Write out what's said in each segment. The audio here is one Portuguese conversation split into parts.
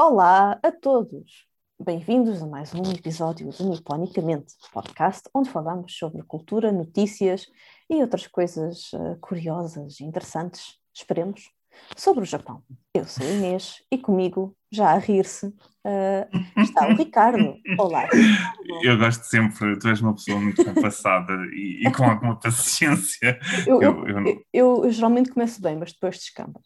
Olá a todos! Bem-vindos a mais um episódio do Niponicamente, podcast onde falamos sobre cultura, notícias e outras coisas uh, curiosas e interessantes, esperemos, sobre o Japão. Eu sou a Inês e comigo, já a rir-se, uh, está o Ricardo. Olá! Ricardo. Eu gosto sempre, tu és uma pessoa muito compassada e, e, com alguma paciência. Eu, eu, eu, eu, geralmente começo bem, mas depois descamba.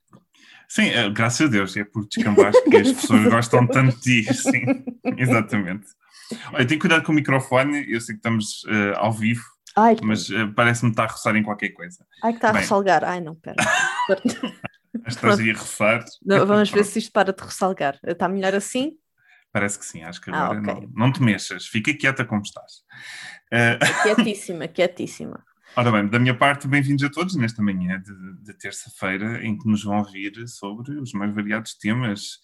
Sim, eh, graças a Deus, é por descambar que as pessoas gostam tanto de ti, sim, exatamente. Olha, tenho cuidado com o microfone, eu sei que estamos uh, ao vivo, Ai, mas uh, parece-me estar a roçar em qualquer coisa. Ai, que está a ressalgar. Ai, não, pera. Estás aí a roçar. Vamos ver se isto para de ressalgar. Está melhor assim? Parece que sim, acho que ah, agora ah, okay. não, não te mexas, fica quieta como estás. Uh... Quietíssima, quietíssima. Ora bem, da minha parte, bem-vindos a todos nesta manhã de, de terça-feira, em que nos vão ouvir sobre os mais variados temas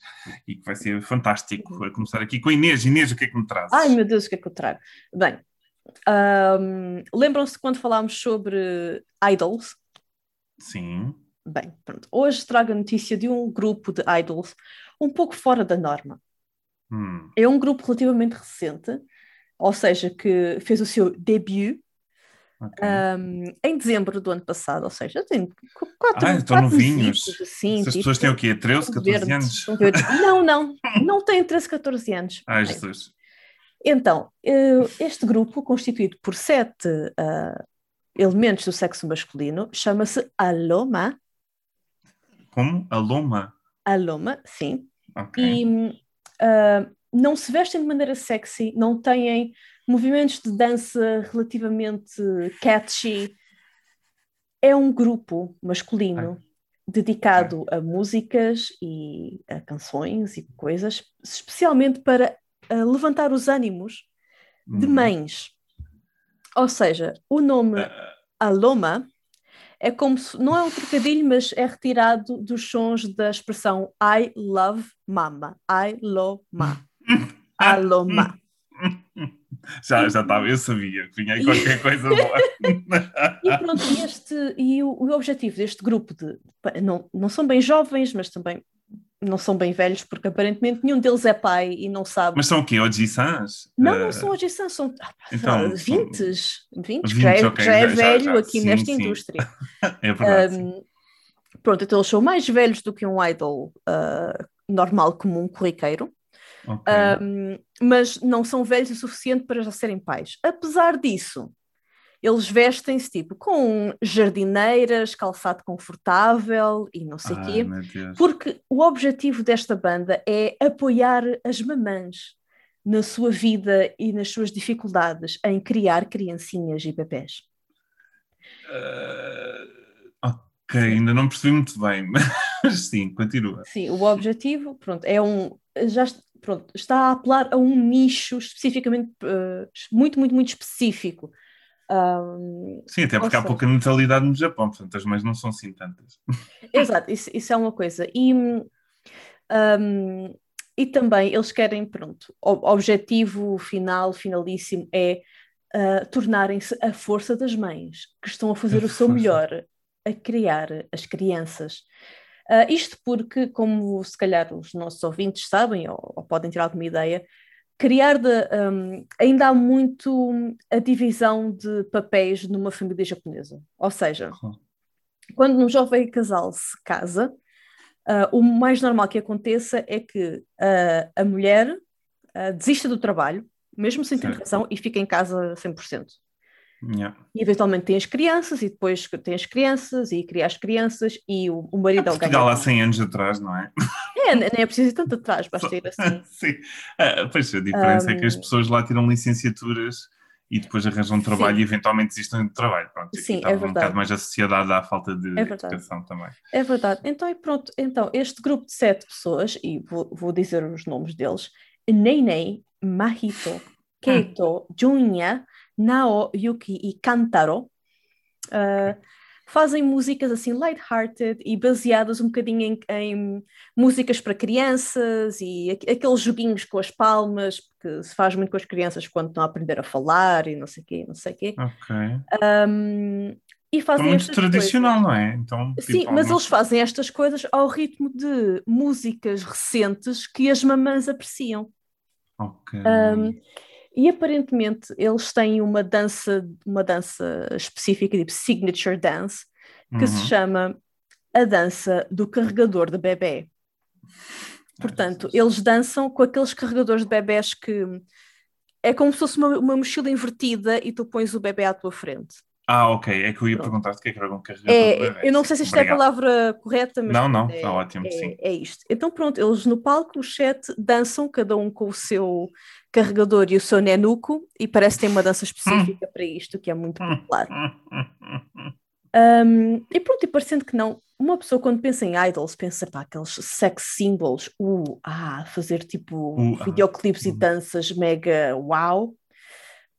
e que vai ser fantástico. A começar aqui com a Inês. Inês, o que é que me trazes? Ai, meu Deus, o que é que eu trago? Bem, um, lembram-se quando falámos sobre idols? Sim. Bem, pronto. Hoje trago a notícia de um grupo de idols um pouco fora da norma. Hum. É um grupo relativamente recente, ou seja, que fez o seu debut Okay. Um, em dezembro do ano passado, ou seja, tem quatro Ah, estão novinhos. Assim, Essas tipo, pessoas têm o quê? 13, 14 verdes, anos? Não, não, não têm 13, 14 anos. Ai, Jesus. Então, eh, este grupo, constituído por sete uh, elementos do sexo masculino, chama-se Aloma. Como? Aloma? Aloma, sim. Okay. E uh, não se vestem de maneira sexy, não têm movimentos de dança relativamente catchy. É um grupo masculino Ai. dedicado Ai. a músicas e a canções e coisas, especialmente para uh, levantar os ânimos de hum. mães. Ou seja, o nome uh. Aloma é como se, não é um trocadilho, mas é retirado dos sons da expressão I love mama. I love ma. Aloma. Já, já estava, eu sabia que vinha aí qualquer coisa boa. e pronto, este, e o, o objetivo deste grupo de não, não são bem jovens, mas também não são bem velhos, porque aparentemente nenhum deles é pai e não sabe. Mas são o quê? Ojissans? Não, uh... não são Ojissans, são ah, então, 20, 20, 20 já, é, okay, já é velho já, já. aqui sim, nesta sim. indústria. é verdade. Um, pronto, então eles são mais velhos do que um idol uh, normal, comum, corriqueiro. Okay. Um, mas não são velhos o suficiente para já serem pais. Apesar disso, eles vestem-se tipo com jardineiras, calçado confortável e não sei o quê, porque o objetivo desta banda é apoiar as mamãs na sua vida e nas suas dificuldades em criar criancinhas e bebés. Uh, ok, ainda não percebi muito bem, mas sim, continua. Sim, o objetivo, pronto, é um. Já, pronto, está a apelar a um nicho especificamente uh, muito, muito, muito específico. Um, Sim, até porque há pouca natalidade no Japão, portanto as mães não são assim tantas. Exato, isso, isso é uma coisa. E, um, e também eles querem, pronto, o objetivo final, finalíssimo é uh, tornarem-se a força das mães, que estão a fazer o seu melhor a criar as crianças. Uh, isto porque, como se calhar os nossos ouvintes sabem, ou, ou podem ter alguma ideia, criar de, um, ainda há muito a divisão de papéis numa família japonesa. Ou seja, uhum. quando um jovem casal se casa, uh, o mais normal que aconteça é que uh, a mulher desista do trabalho, mesmo sem ter razão, e fica em casa 100%. Yeah. E eventualmente tem as crianças, e depois tem as crianças, e cria as crianças, e o, o marido é o ganha. há 100 anos atrás, não é? É, nem é preciso ir tanto atrás, basta ir assim. Sim, uh, pois a diferença um... é que as pessoas lá tiram licenciaturas e depois arranjam trabalho Sim. e eventualmente desistem do trabalho. Pronto, Sim, é verdade. um bocado mais associada à falta de é educação também. É verdade. Então, pronto, então, este grupo de sete pessoas, e vou, vou dizer os nomes deles, Neinei, Mahito, Keito, hum. Junya, Nao, Yuki e Kantaro, uh, fazem músicas assim light-hearted e baseadas um bocadinho em, em, músicas para crianças e aqueles joguinhos com as palmas, que se faz muito com as crianças quando estão a aprender a falar e não sei o quê, não sei o quê. Ok. Um, e fazem é muito tradicional, coisas. não é? Então, tipo, Sim, mas eles fazem estas coisas ao ritmo de músicas recentes que as mamãs apreciam. Ok. Um, e aparentemente eles têm uma dança, uma dança específica, tipo signature dance, que uhum. se chama a dança do carregador de bebê. Portanto, eles dançam com aqueles carregadores de bebés que é como se fosse uma, uma mochila invertida e tu pões o bebê à tua frente. Ah, ok. É que eu ia perguntar-te o que é que era um carregador é, Eu não sei se isto Obrigado. é a palavra correta, mas. Não, não, está é, ótimo, é, sim. É isto. Então, pronto, eles no palco, o chat, dançam, cada um com o seu carregador e o seu nenuco, e parece que tem uma dança específica para isto, que é muito popular. Um, e pronto, e parecendo que não, uma pessoa quando pensa em idols, pensa para aqueles sex symbols, uh, ah, fazer tipo uh, videoclipes uh, e danças mega wow.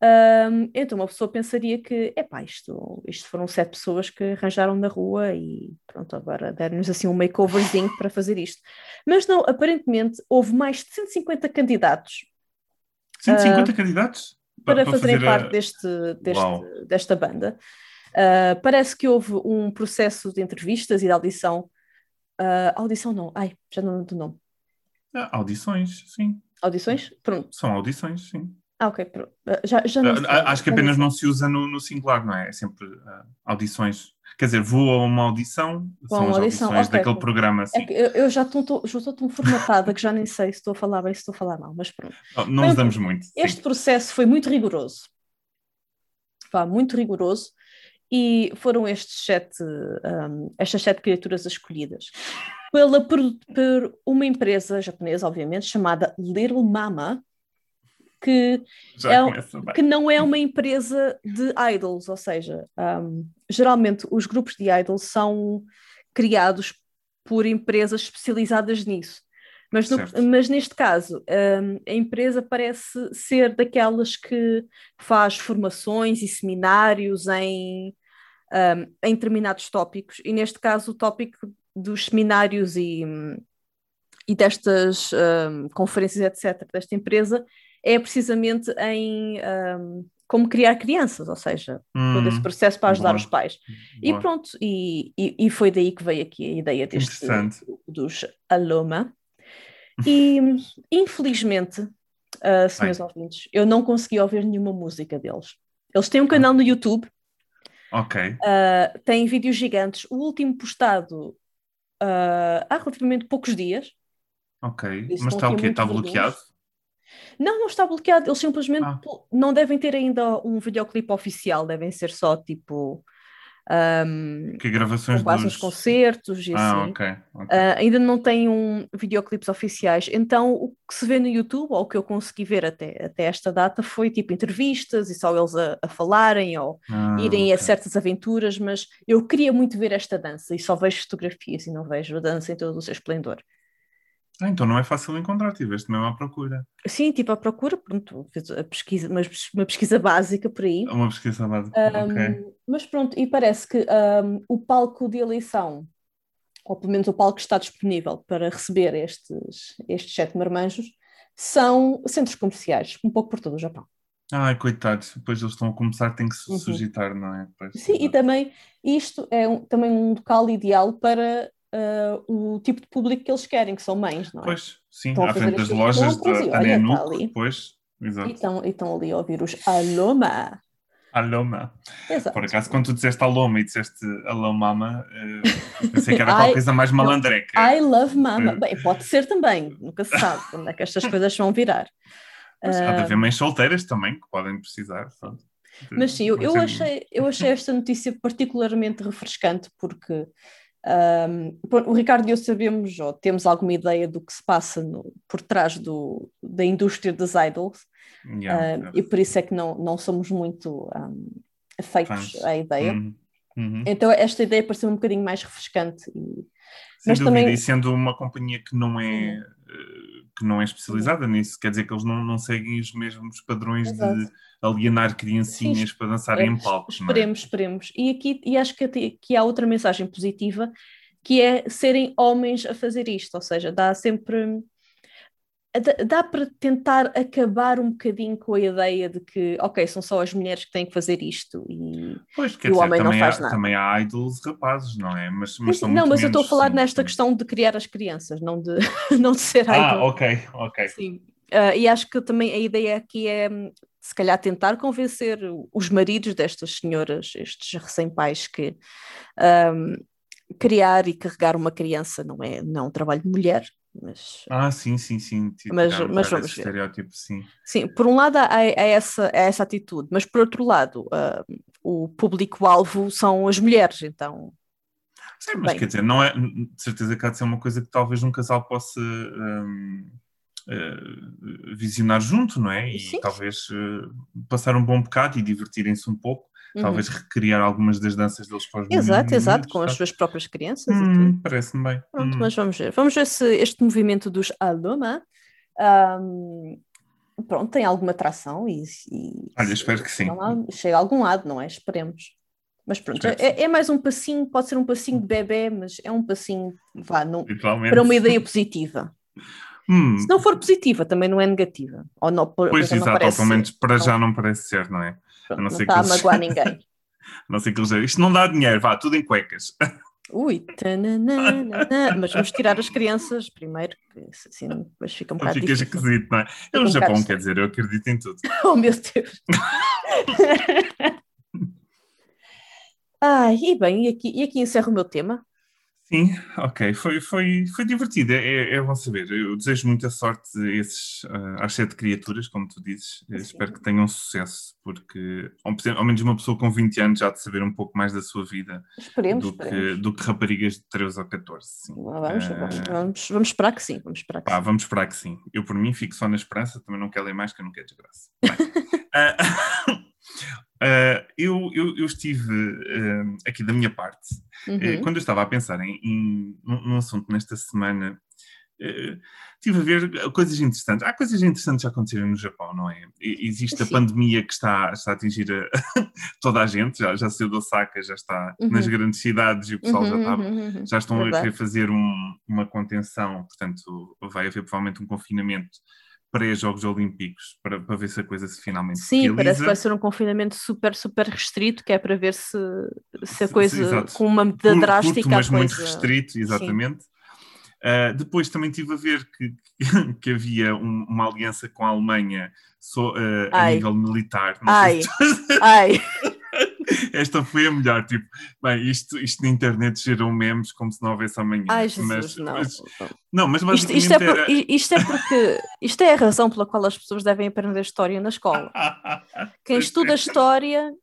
Um, então uma pessoa pensaria que, epá, isto, isto foram sete pessoas que arranjaram na rua e pronto, agora deram-nos assim um makeoverzinho para fazer isto. Mas não, aparentemente houve mais de 150 candidatos. 150 uh, candidatos? Para, para fazerem parte a... deste, deste desta banda. Uh, parece que houve um processo de entrevistas e de audição. Uh, audição não, ai, já não lembro do nome. Ah, audições, sim. Audições? Pronto. São audições, sim. Ah, ok. Uh, já, já não sei, Acho que apenas não se usa no, no singular, não é? É sempre audições. Quer dizer, vou a uma audição, Bom, são as audição. audições okay, daquele programa. Sim. É eu, eu, já estou tão formatada que já nem sei se estou a falar bem, se estou a falar mal, mas pronto. Não, não usamos muito. Este sim. processo foi muito rigoroso. Pá, muito rigoroso e foram estes sete, um, estas sete criaturas escolhidas pela, por, por, uma empresa japonesa, obviamente, chamada Little Mama, que, é, que não é uma empresa de idols, ou seja, um, geralmente os grupos de idols são criados por empresas especializadas nisso. Mas, no, mas neste caso, um, a empresa parece ser daquelas que faz formações e seminários em um, em determinados tópicos, e neste caso o tópico dos seminários e, e destas um, conferências, etc., desta empresa, é precisamente em um, como criar crianças, ou seja, hum, todo esse hum, processo para ajudar os pais. E pronto, e, e, e, foi daí que veio aqui a ideia deste dos Aloma. E infelizmente, uh, senhores Ai. ouvintes, eu não consegui ouvir nenhuma música deles. Eles têm um canal no YouTube Ok. Uh, tem vídeos gigantes. O último postado uh, há relativamente poucos dias. Ok. Mas está o quê? Está bloqueado? Não, não está bloqueado. Eles simplesmente ah. não devem ter ainda um videoclipe oficial. Devem ser só tipo um, que gravações com dos... concertos e ah, assim. Okay, okay. Uh, ainda não tem um videoclipes oficiais, então o que se vê no YouTube, ou o que eu consegui ver até, até esta data, foi tipo entrevistas e só eles a, a falarem ou ah, irem okay. a certas aventuras, mas eu queria muito ver esta dança e só vejo fotografias e não vejo a dança em todo o seu esplendor. Ah, então não é fácil encontrar, tiveste mesmo à procura. Sim, tipo à procura, pronto, fiz a pesquisa, uma, uma pesquisa básica por aí. Uma pesquisa básica, um, ok. Mas pronto, e parece que um, o palco de eleição, ou pelo menos o palco que está disponível para receber estes, estes sete marmanjos, são centros comerciais, um pouco por todo o Japão. Ai, coitados, depois eles estão a começar, tem que se uhum. suscitar, não é? Pois, Sim, e também isto é um, também um local ideal para uh, o tipo de público que eles querem, que são mães, não é? Pois, sim, Estão à frente das lojas da Anenuc, tá pois, exato. E estão, ali a ouvir os Aloma. Aloma. Exato. Por acaso, quando tu disseste Aloma e disseste Alomama, uh, pensei que era qualquer coisa mais malandreca. I love mama. Uh, Bem, pode ser também, nunca se sabe onde é que estas coisas vão virar. Mas há de haver mães solteiras também que podem precisar. Mas sim, eu, eu, achei, eu achei esta notícia particularmente refrescante porque um, o Ricardo e eu sabemos, ou temos alguma ideia do que se passa no, por trás do, da indústria das idols, yeah, uh, e por isso é que não, não somos muito um, afeitos à ideia. Uhum. Uhum. Então, esta ideia pareceu um bocadinho mais refrescante. E, Sem mas dúvida, também... e sendo uma companhia que não é. Uh, que não é especializada nisso, quer dizer que eles não, não seguem os mesmos padrões Exato. de alienar criancinhas Sim, para dançarem é, em palcos. Esperemos, é? esperemos. E aqui e acho que, que há outra mensagem positiva que é serem homens a fazer isto, ou seja, dá sempre dá para tentar acabar um bocadinho com a ideia de que, ok, são só as mulheres que têm que fazer isto e, pois, e o dizer, homem não faz há, nada. Também há idols rapazes, não é? Mas, mas não, mas eu estou a falar sim, nesta sim. questão de criar as crianças, não de, não de ser ah, idol. Ah, ok, ok. Sim. Uh, e acho que também a ideia aqui é se calhar tentar convencer os maridos destas senhoras, estes recém-pais, que um, criar e carregar uma criança não é, não é um trabalho de mulher, mas, ah, sim, sim, sim. Tipo, mas, mas vamos ver. Estereótipo, sim. sim, por um lado há, há essa, há essa atitude, mas por outro lado, uh, o público-alvo são as mulheres, então. Sim, mas Bem, quer dizer, não é, de certeza que há de ser uma coisa que talvez um casal possa um, uh, ah, visionar junto, não é? E sim. talvez uh, passar um bom bocado e divertirem-se um pouco Uhum. Talvez recriar algumas das danças deles para os Exato, exato, com as suas próprias crianças. Hum, Parece-me bem. Pronto, hum. mas vamos ver. Vamos ver se este movimento dos Aloma um, pronto, tem alguma atração e, e Olha, espero que sim. Chega a algum lado, não é? Esperemos. Mas pronto, é, é, mais um passinho, pode ser um passinho de bebê, mas é um passinho vá, não, para uma ideia positiva. Hum. Se não for positiva, também não é negativa. Ou não, pois, exato, ou pelo menos para já não parece ser, não é? Pronto, não, não está a magoar ninguém. não sei que eles Isto não dá dinheiro, vá, tudo em cuecas. Ui, mas vamos tirar as crianças primeiro, assim depois fica um bocado Fica esquisito, não é? É o um Japão, quer dizer, eu acredito em tudo. oh meu Deus! Ai, e bem, e aqui, e aqui encerro o meu tema. Sim, ok, foi, foi, foi divertido, é, é bom saber. Eu desejo muita sorte a esses, uh, às sete criaturas, como tu dizes. Espero que tenham sucesso, porque ao, menos uma pessoa com 20 anos já de saber um pouco mais da sua vida esperemos, do, esperemos. Que, do que raparigas de 13 ou 14. Sim. Vamos, uh, vamos, vamos, vamos, esperar que sim. Vamos esperar que, pá, sim. Vamos esperar que sim. Eu, por mim, fico só na esperança, também não quero ler mais, que eu não quero desgraça. uh, Uh, eu, eu, eu, estive uh, aqui da minha parte, uhum. uh, quando eu estava a pensar em, em, num, assunto nesta semana, estive a ver coisas interessantes. Há coisas interessantes a acontecerem no Japão, não é? existe Sim. a pandemia que está, está a atingir a, toda a gente, já, já saiu de Osaka, já está uhum. nas grandes cidades e o pessoal uhum, já, está, uhum, uhum. já estão Verdade. a querer fazer um, uma contenção, portanto, vai haver provavelmente um confinamento pré-Jogos Olímpicos para, para ver se a coisa se finalmente Sim, realiza. parece que vai ser um confinamento super, super restrito, que é para ver se, se a coisa com uma medida Curto, drástica. mas coisa... muito restrito, exatamente. Uh, depois também tive a ver que, que havia um, uma aliança com a Alemanha so, uh, a nível militar. ai, ai. Esta foi a melhor, tipo, bem, isto, isto na internet gerou memes como se não houvesse amanhã. Ai, Jesus, mas, não. Mas, não, mas isto, isto, é por, era... isto é porque isto é a razão pela qual as pessoas devem aprender história na escola. Quem estuda história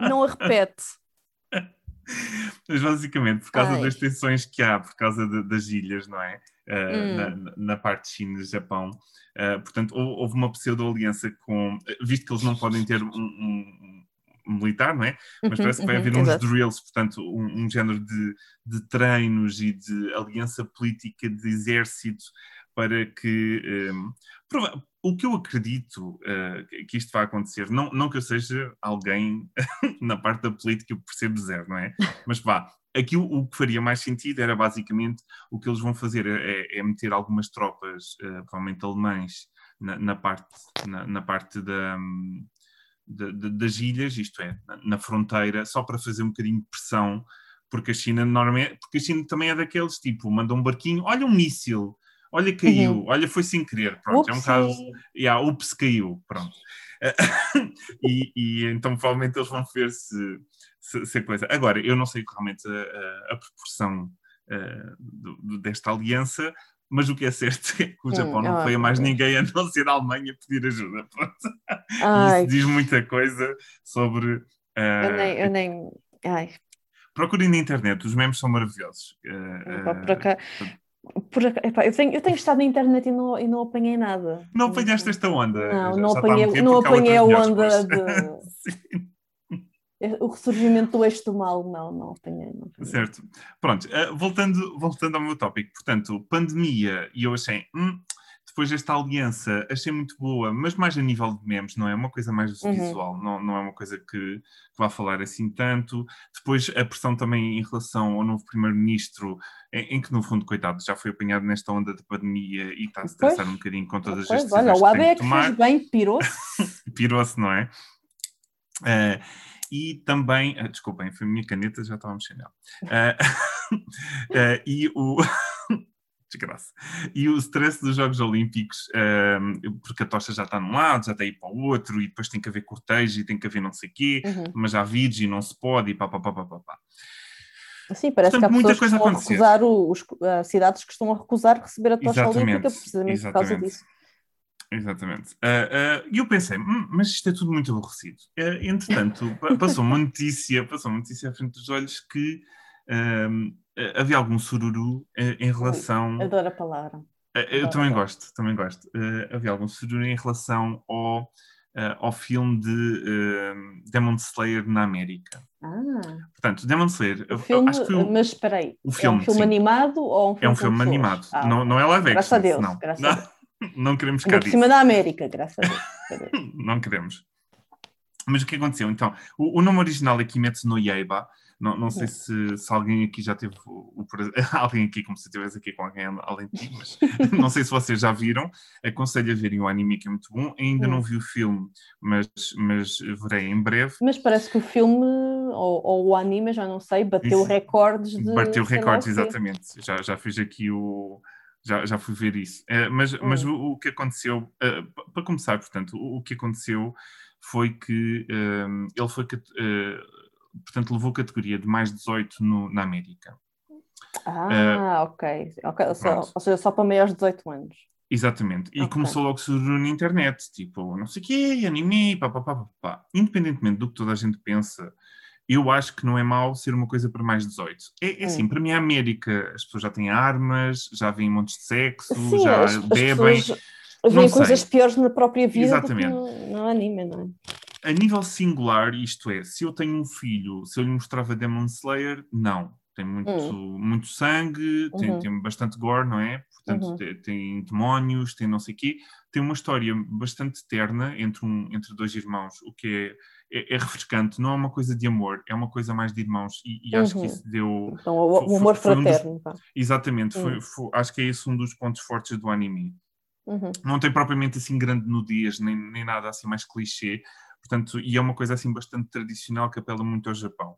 não a repete. Mas basicamente, por causa Ai. das tensões que há, por causa de, das ilhas, não é? Uh, hum. na, na, parte de China e Japão. Uh, portanto, houve uma pseudo-aliança com. Visto que eles não podem ter um, um militar, não é? Mas uhum, parece que vai haver uhum, uns exato. drills, portanto, um, um género de, de, treinos e de aliança política de exército para que. Um, o que eu acredito uh, que isto vai acontecer, não, não que eu seja alguém na parte da política que percebo zero, não é? Mas vá, aqui o, o, que faria mais sentido era basicamente o que eles vão fazer é, é meter algumas tropas, uh, provavelmente alemães, na, na parte, na, na parte da. Um, de, de, das ilhas, isto é, na fronteira, só para fazer um bocadinho de pressão, porque a China normalmente, porque a China também é daqueles tipo, manda um barquinho, olha um míssil, olha caiu, uhum. olha foi sem querer, pronto, é um caso, yeah, ups, caiu, pronto. e, e, então provavelmente eles vão ver se, se, se, a coisa. Agora, eu não sei realmente a, a, a proporção uh, do, desta aliança, mas o que é certo é que o Japão hum, não foi a mais ninguém a não ser a Alemanha pedir ajuda. Isso diz muita coisa sobre. Uh, eu nem. Eu nem... Ai. Procurem na internet, os memes são maravilhosos. Uh, por. Por, epá, eu, tenho, eu tenho estado na internet e não, e não apanhei nada. Não apanhaste esta onda? Não, não apanhei, não apanhei a onda de. o ressurgimento do eixo do mal, não, não apanhei. Não apanhei. Certo. Pronto, uh, voltando, voltando ao meu tópico, portanto, pandemia, e eu achei, hum, depois esta aliança achei muito boa, mas mais a nível de memes, não é? Uma coisa mais uhum. visual, não, não é uma coisa que, que vá falar assim tanto. Depois a pressão também em relação ao novo primeiro-ministro, em, em, que no fundo, coitado, já foi apanhado nesta onda de pandemia e está a estressar um bocadinho com todas pois, as decisões olha, o AB é que fez bem, pirou-se. pirou-se, não é? Uh, e também, uh, desculpem, foi a minha caneta, já estava mexendo nela. Uh, uh, e o. desgraça. E o stress dos Jogos Olímpicos, um, porque a tocha já está num lado, já está aí para o outro, e depois tem que haver cortejo e tem que haver não sei o quê, uhum. mas há vídeos e não se pode, e pá, pá, pá, pá, pá. pá. Sim, parece Portanto, que há muita coisa que estão a recusar, os, as cidades que estão a recusar receber a tocha Exatamente. olímpica precisamente Exatamente. por causa disso. Exatamente. E uh, uh, eu pensei, hum, mas isto é tudo muito aborrecido. Uh, entretanto, passou uma notícia, passou uma notícia à frente dos olhos que uh, havia algum sururu uh, em relação. Ui, adoro a palavra. Uh, eu também gosto, também gosto. havia algum sururu em relação ao, ao filme de Demon Slayer na América. Ah. Portanto, Demon Slayer. filme, acho que o, mas espera aí, o filme, é um filme sim. animado ou um filme É um filme animado. Ah, não, não é live action. Graças a Deus. Não, graças não, a Deus. não queremos cá Por cima da América, graças a Deus. não queremos. Mas o que aconteceu? Então, o, o nome original é Kimetsu no Yaiba, não, não sei se, se, alguém aqui já teve o, o alguém aqui, como se estivesse aqui com alguém além de ti, mas não sei se vocês já viram. Aconselho a verem o anime que é muito bom. Ainda não vi o filme, mas, mas verei em breve. Mas parece que o filme, ou, ou o anime, já não sei, bateu isso, recordes de. Bateu recordes, exatamente. Já, já fiz aqui o. Já, já fui ver isso. Uh, mas, hum. mas o, o, que aconteceu, uh, para começar, portanto, o, o, que aconteceu foi que uh, ele foi portanto, levou categoria de mais 18 no, na América. Ah, uh, ok. okay. Ou, seja, só para maiores de 18 anos. Exatamente. E okay. começou logo a surgir na internet, tipo, não sei o quê, anime, pá, pá, pá, pá. Independentemente do que toda a gente pensa, eu acho que não é mau ser uma coisa para mais 18. É, é assim, hum. para mim a América, as pessoas já têm armas, já vêm montes de sexo, Sim, já as, bebem. As pessoas coisas piores na própria vida Exatamente. do que no, no anime, não é? A nível singular, isto é, se eu tenho um filho, se eu lhe mostrava Demon Slayer, não. Tem muito, uhum. muito sangue, tem, uhum. tem bastante gore, não é? Portanto, uhum. tem, tem, demónios, tem não sei o quê. Tem uma história bastante terna entre, um, entre dois irmãos, o que é, é, é, refrescante. Não é uma coisa de amor, é uma coisa mais de irmãos. E, e acho que isso deu. Então, o, o amor foi, fraterno. Um dos, exatamente, foi, foi, acho que é esse um dos pontos fortes do anime. Uhum. Não tem propriamente assim grande nudez, nem, nem nada assim mais clichê, Portanto, e é uma coisa assim bastante tradicional que apela muito ao Japão.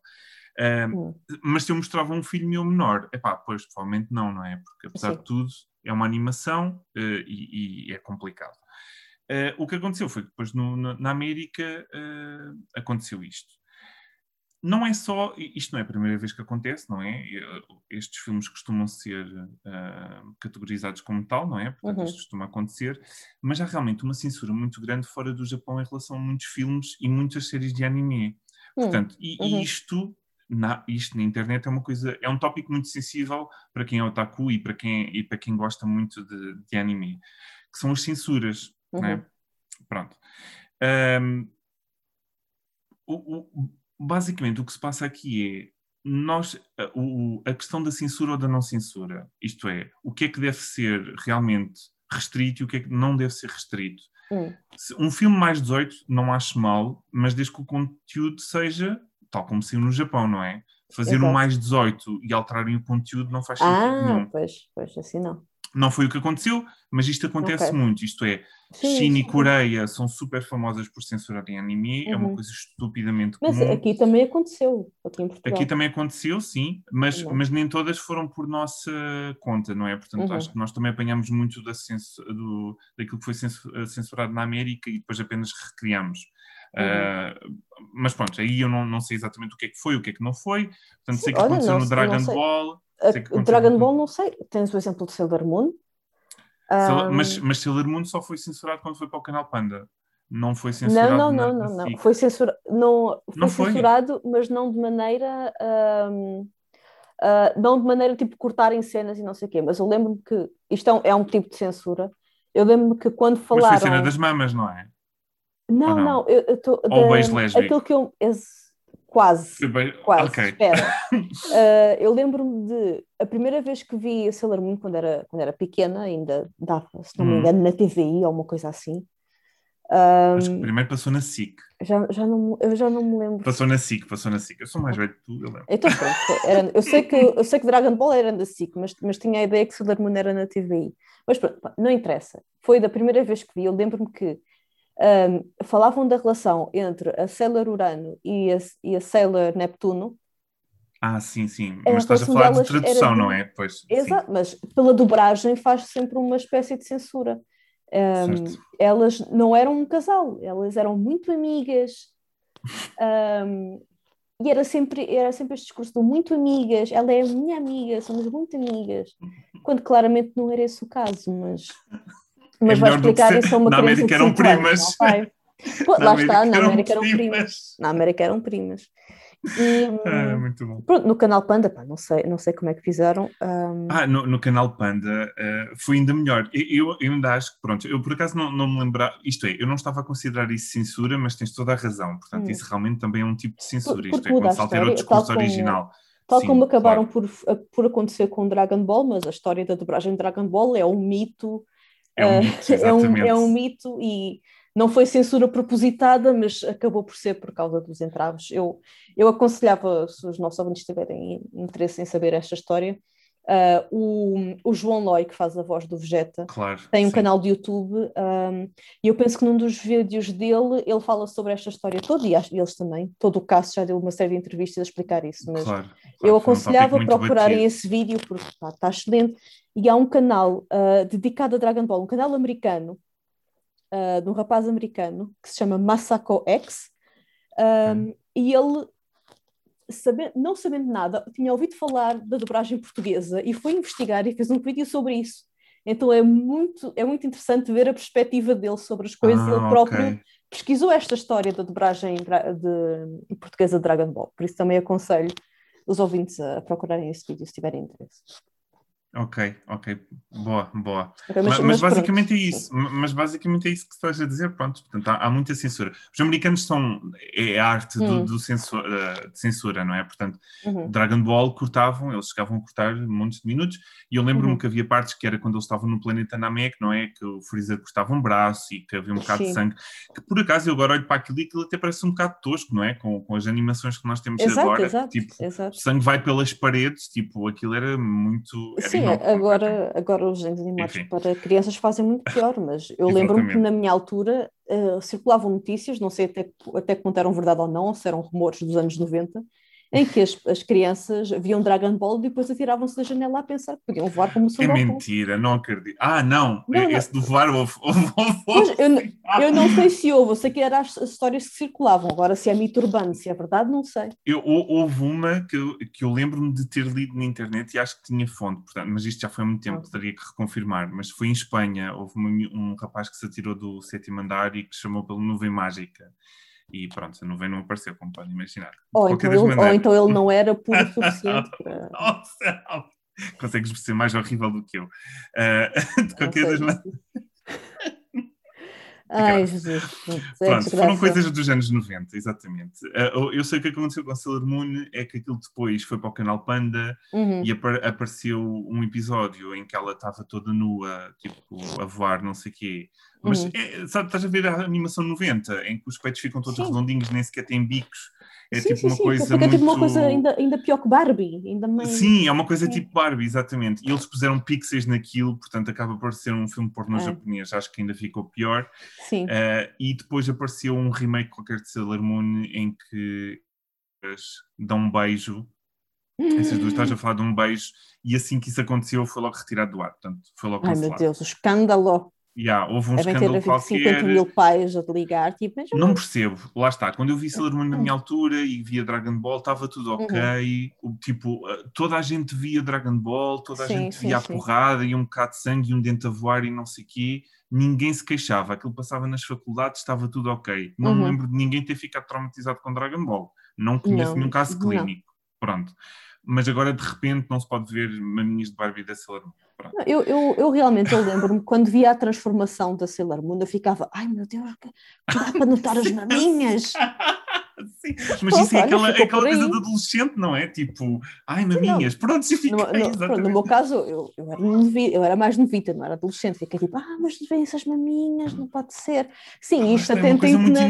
Uh, mas se eu mostrava um filho meu menor, é pá, pois provavelmente não, não é? Porque apesar Sim. de tudo é uma animação uh, e, e, é complicado. Uh, o que aconteceu foi que depois no, no, na América aconteceu isto não é só, isto não é a primeira vez que acontece, não é? Estes filmes costumam ser uh, categorizados como tal, não é? Portanto, uhum. isto costuma acontecer, mas há realmente uma censura muito grande fora do Japão em relação a muitos filmes e muitas séries de anime. Uhum. Portanto, e, uhum. isto, na, isto na internet é uma coisa, é um tópico muito sensível para quem é otaku e para quem, e para quem gosta muito de, de anime, que são as censuras, não é? Uhum. Pronto. Um, o, o basicamente o que se passa aqui é nós, a, o, a questão da censura ou da não censura, isto é, o que é que deve ser realmente restrito e o que é que não deve ser restrito. Hum. Um filme mais 18 não acho mal, mas desde que o conteúdo seja tal como saiu no Japão, não é? Fazer Exato. um mais 18 e alterarem o conteúdo não faz sentido ah, nenhum. Pois, pois, assim não. Não foi o que aconteceu, mas isto acontece okay. muito. Isto é, sim, China sim. e Coreia são super famosas por censurarem anime, uhum. é uma uhum. coisa estupidamente comum. Mas aqui também aconteceu, aqui em Portugal. Aqui também aconteceu, sim, mas, mas nem todas foram por nossa conta, não é? Portanto, uhum. acho que nós também apanhamos muito da do, daquilo que foi censurado na América e depois apenas recriamos. Uhum. Uh, mas pronto, aí eu não, não sei exatamente o que é que foi, o que é que não foi. Portanto, sei que Olha, aconteceu não, no Dragon Ball o Dragon Ball, não sei. Tens o exemplo de Sailor Moon. Um... Mas, mas Sailor Moon só foi censurado quando foi para o canal Panda. Não foi censurado. Não, não, não, não, não. Foi, censura... não, foi não censurado, foi? mas não de maneira. Um, uh, ah, não de maneira tipo cortarem cenas e não sei o quê. Mas eu lembro-me que isto é um, é um tipo de censura. Eu lembro-me que quando falaram. Mas foi cena das mamas, não é? Não, não, não, eu estou. Ou beijo lésbico. Aquilo que eu. Esse, Quase. Quase. Okay. Espera. Uh, eu lembro-me de a primeira vez que vi a Sailor Moon quando era, quando era pequena, ainda dava, se não me hum. engano, na TVI ou uma coisa assim. Um, Acho que primeiro passou na SIC. Já, já não, eu já não me lembro. Passou na SIC, passou na SIC. Eu sou mais velho que tu, eu lembro. Então pronto, era, eu, sei que, eu sei que Dragon Ball era na SIC, mas, mas tinha a ideia que Sailor Moon era na TVI. Mas pronto, não interessa. Foi da primeira vez que vi, eu lembro-me que um, falavam da relação entre a Sailor Urano e a, e a Sailor Neptuno. Ah, sim, sim. Mas estás a falar de tradução, não é? Pois, Exato, sim. mas pela dobragem faz sempre uma espécie de censura. Um, elas não eram um casal, elas eram muito amigas. Um, e era sempre, era sempre este discurso de muito amigas, ela é minha amiga, somos muito amigas, quando claramente não era esse o caso, mas, mas é vai explicar isso a uma Na América eram primas. Anos, Pô, lá América está, na América eram primas. primas. Na América eram primas. E, ah, muito bom. Pronto, no canal Panda, pá, não, sei, não sei como é que fizeram. Um... Ah, no, no, canal Panda uh, foi ainda melhor. Eu, eu, ainda acho que, pronto, eu por acaso não, não me lembrar, isto é, eu não estava a considerar isso censura, mas tens toda a razão. Portanto, hum. isso realmente também é um tipo de censura. Por, isto é, quando se altera o discurso tal original. Como, tal Sim, como acabaram claro. por, por acontecer com Dragon Ball, mas a história da dobragem de Dragon Ball é um mito. É um mito, uh, é, um, é um mito e não foi censura propositada, mas acabou por ser por causa dos entraves. Eu, eu aconselhava, se os nossos ouvintes tiverem interesse em saber esta história, uh, o, o João Loi, que faz a voz do Vegeta, claro, tem um sim. canal de YouTube um, e eu penso que num dos vídeos dele ele fala sobre esta história toda e eles também. Todo o caso já deu uma série de entrevistas a explicar isso, mas claro, eu aconselhava um procurarem batido. esse vídeo porque pá, está excelente. E há um canal uh, dedicado a Dragon Ball, um canal americano uh, de um rapaz americano que se chama Masako X, um, e ele, não sabendo nada, tinha ouvido falar da dobragem portuguesa e foi investigar e fez um vídeo sobre isso. Então é muito, é muito interessante ver a perspectiva dele sobre as coisas. Ah, ele próprio okay. pesquisou esta história da dobragem de, de portuguesa de Dragon Ball, por isso também aconselho os ouvintes a procurarem esse vídeo se tiverem interesse. Ok, ok, boa, boa. Okay, mas, mas, mas, basicamente é isso, mas basicamente é isso que estás a dizer, pronto, portanto há, há muita censura. Os americanos são, é a arte do, hum. do censura, eh, de censura, não é? Portanto, uhum. Dragon Ball cortavam, eles chegavam a cortar montes de minutos, e eu lembro-me uhum. que havia partes que era quando eles estavam no planeta Namek, não é? Que o Freezer cortava um braço e que havia um bocado Sim. de sangue, que por acaso eu agora olho para aquilo e aquilo até parece um bocado tosco, não é? Com, com as animações que nós temos exato, agora, exato, tipo, exato. o sangue vai pelas paredes, tipo, aquilo era muito... Era Sim, Sim, agora, agora os desenhos animados Enfim. para crianças fazem muito pior, mas eu lembro-me que na minha altura uh, circulavam notícias, não sei até, até que ponto eram verdade ou não, se eram rumores dos anos 90, em que as, as crianças viam Dragon Ball e depois atiravam-se da janela a pensar que podiam voar como o É mentira, não acredito. Ah, não, não esse não. do voar houve. Eu, eu, não sei se houve, eu sei que eram as, as, histórias que circulavam, agora se é mito urbano, se é verdade, não sei. Eu, houve uma que eu, que eu lembro-me de ter lido na internet e acho que tinha fonte, portanto, mas isto já foi há muito tempo, ah. teria que reconfirmar, mas foi em Espanha, houve uma, um rapaz que se atirou do sétimo andar e que chamou pela nuvem mágica e pronto, a nuvem não apareceu, como podem imaginar. Ou, então ele, maneiras... ou então ele não era puro o suficiente para. Consegues ser mais horrível do que eu. Uh, de qualquer das maneiras. Ai, Jesus. Pronto, foram coisas dos anos 90, exatamente. Uh, eu sei o que aconteceu com a Sailor Moon é que aquilo depois foi para o canal Panda uhum. e ap apareceu um episódio em que ela estava toda nua, tipo, a voar, não sei o quê. Mas, uhum. é, sabe, estás a ver a animação 90, em que os peitos ficam todos Sim. redondinhos, nem sequer têm bicos. É sim, tipo sim, uma sim, coisa muito... é tipo uma coisa ainda, ainda pior que Barbie. Ainda mais... Sim, é uma coisa tipo Barbie, exatamente. E eles puseram pixels naquilo, portanto acaba por ser um filme porno é. japonês, acho que ainda ficou pior. Sim. Uh, e depois apareceu um remake qualquer de Sailor Moon em que dão um beijo. Hum. Essas duas estás a falar de um beijo, e assim que isso aconteceu foi logo retirado do ar, portanto foi logo cancelado. Ai meu Deus, o escândalo! Yeah, houve um Devem escândalo ter qualquer. 50 mil pais a ligar, tipo, mas... Não percebo, lá está. Quando eu vi Sailor Moon na minha altura e via Dragon Ball, estava tudo ok. Uhum. Tipo, toda a gente via Dragon Ball, toda a sim, gente via sim. a porrada e um bocado de sangue e um dente a voar e não sei o quê. Ninguém se queixava. Aquilo passava nas faculdades, estava tudo ok. Não uhum. me lembro de ninguém ter ficado traumatizado com Dragon Ball. Não conheço não, nenhum caso clínico. Não. Pronto. Mas agora, de repente, não se pode ver maninhas de Barbie da Sailor Moon. Eu, eu, eu, realmente lembro-me, quando via a transformação da Sailor Moon, eu ficava, ai meu Deus, dá para notar as maminhas. Sim, mas isso é aquela, é aquela coisa de adolescente, não é? Tipo, ai, maminhas, pronto, se fica no, no, pronto, no meu caso, eu, eu, era eu era mais novita, não era adolescente, fiquei tipo, ah, mas vem essas maminhas, não pode ser. Sim, ah, isto é até tem que na,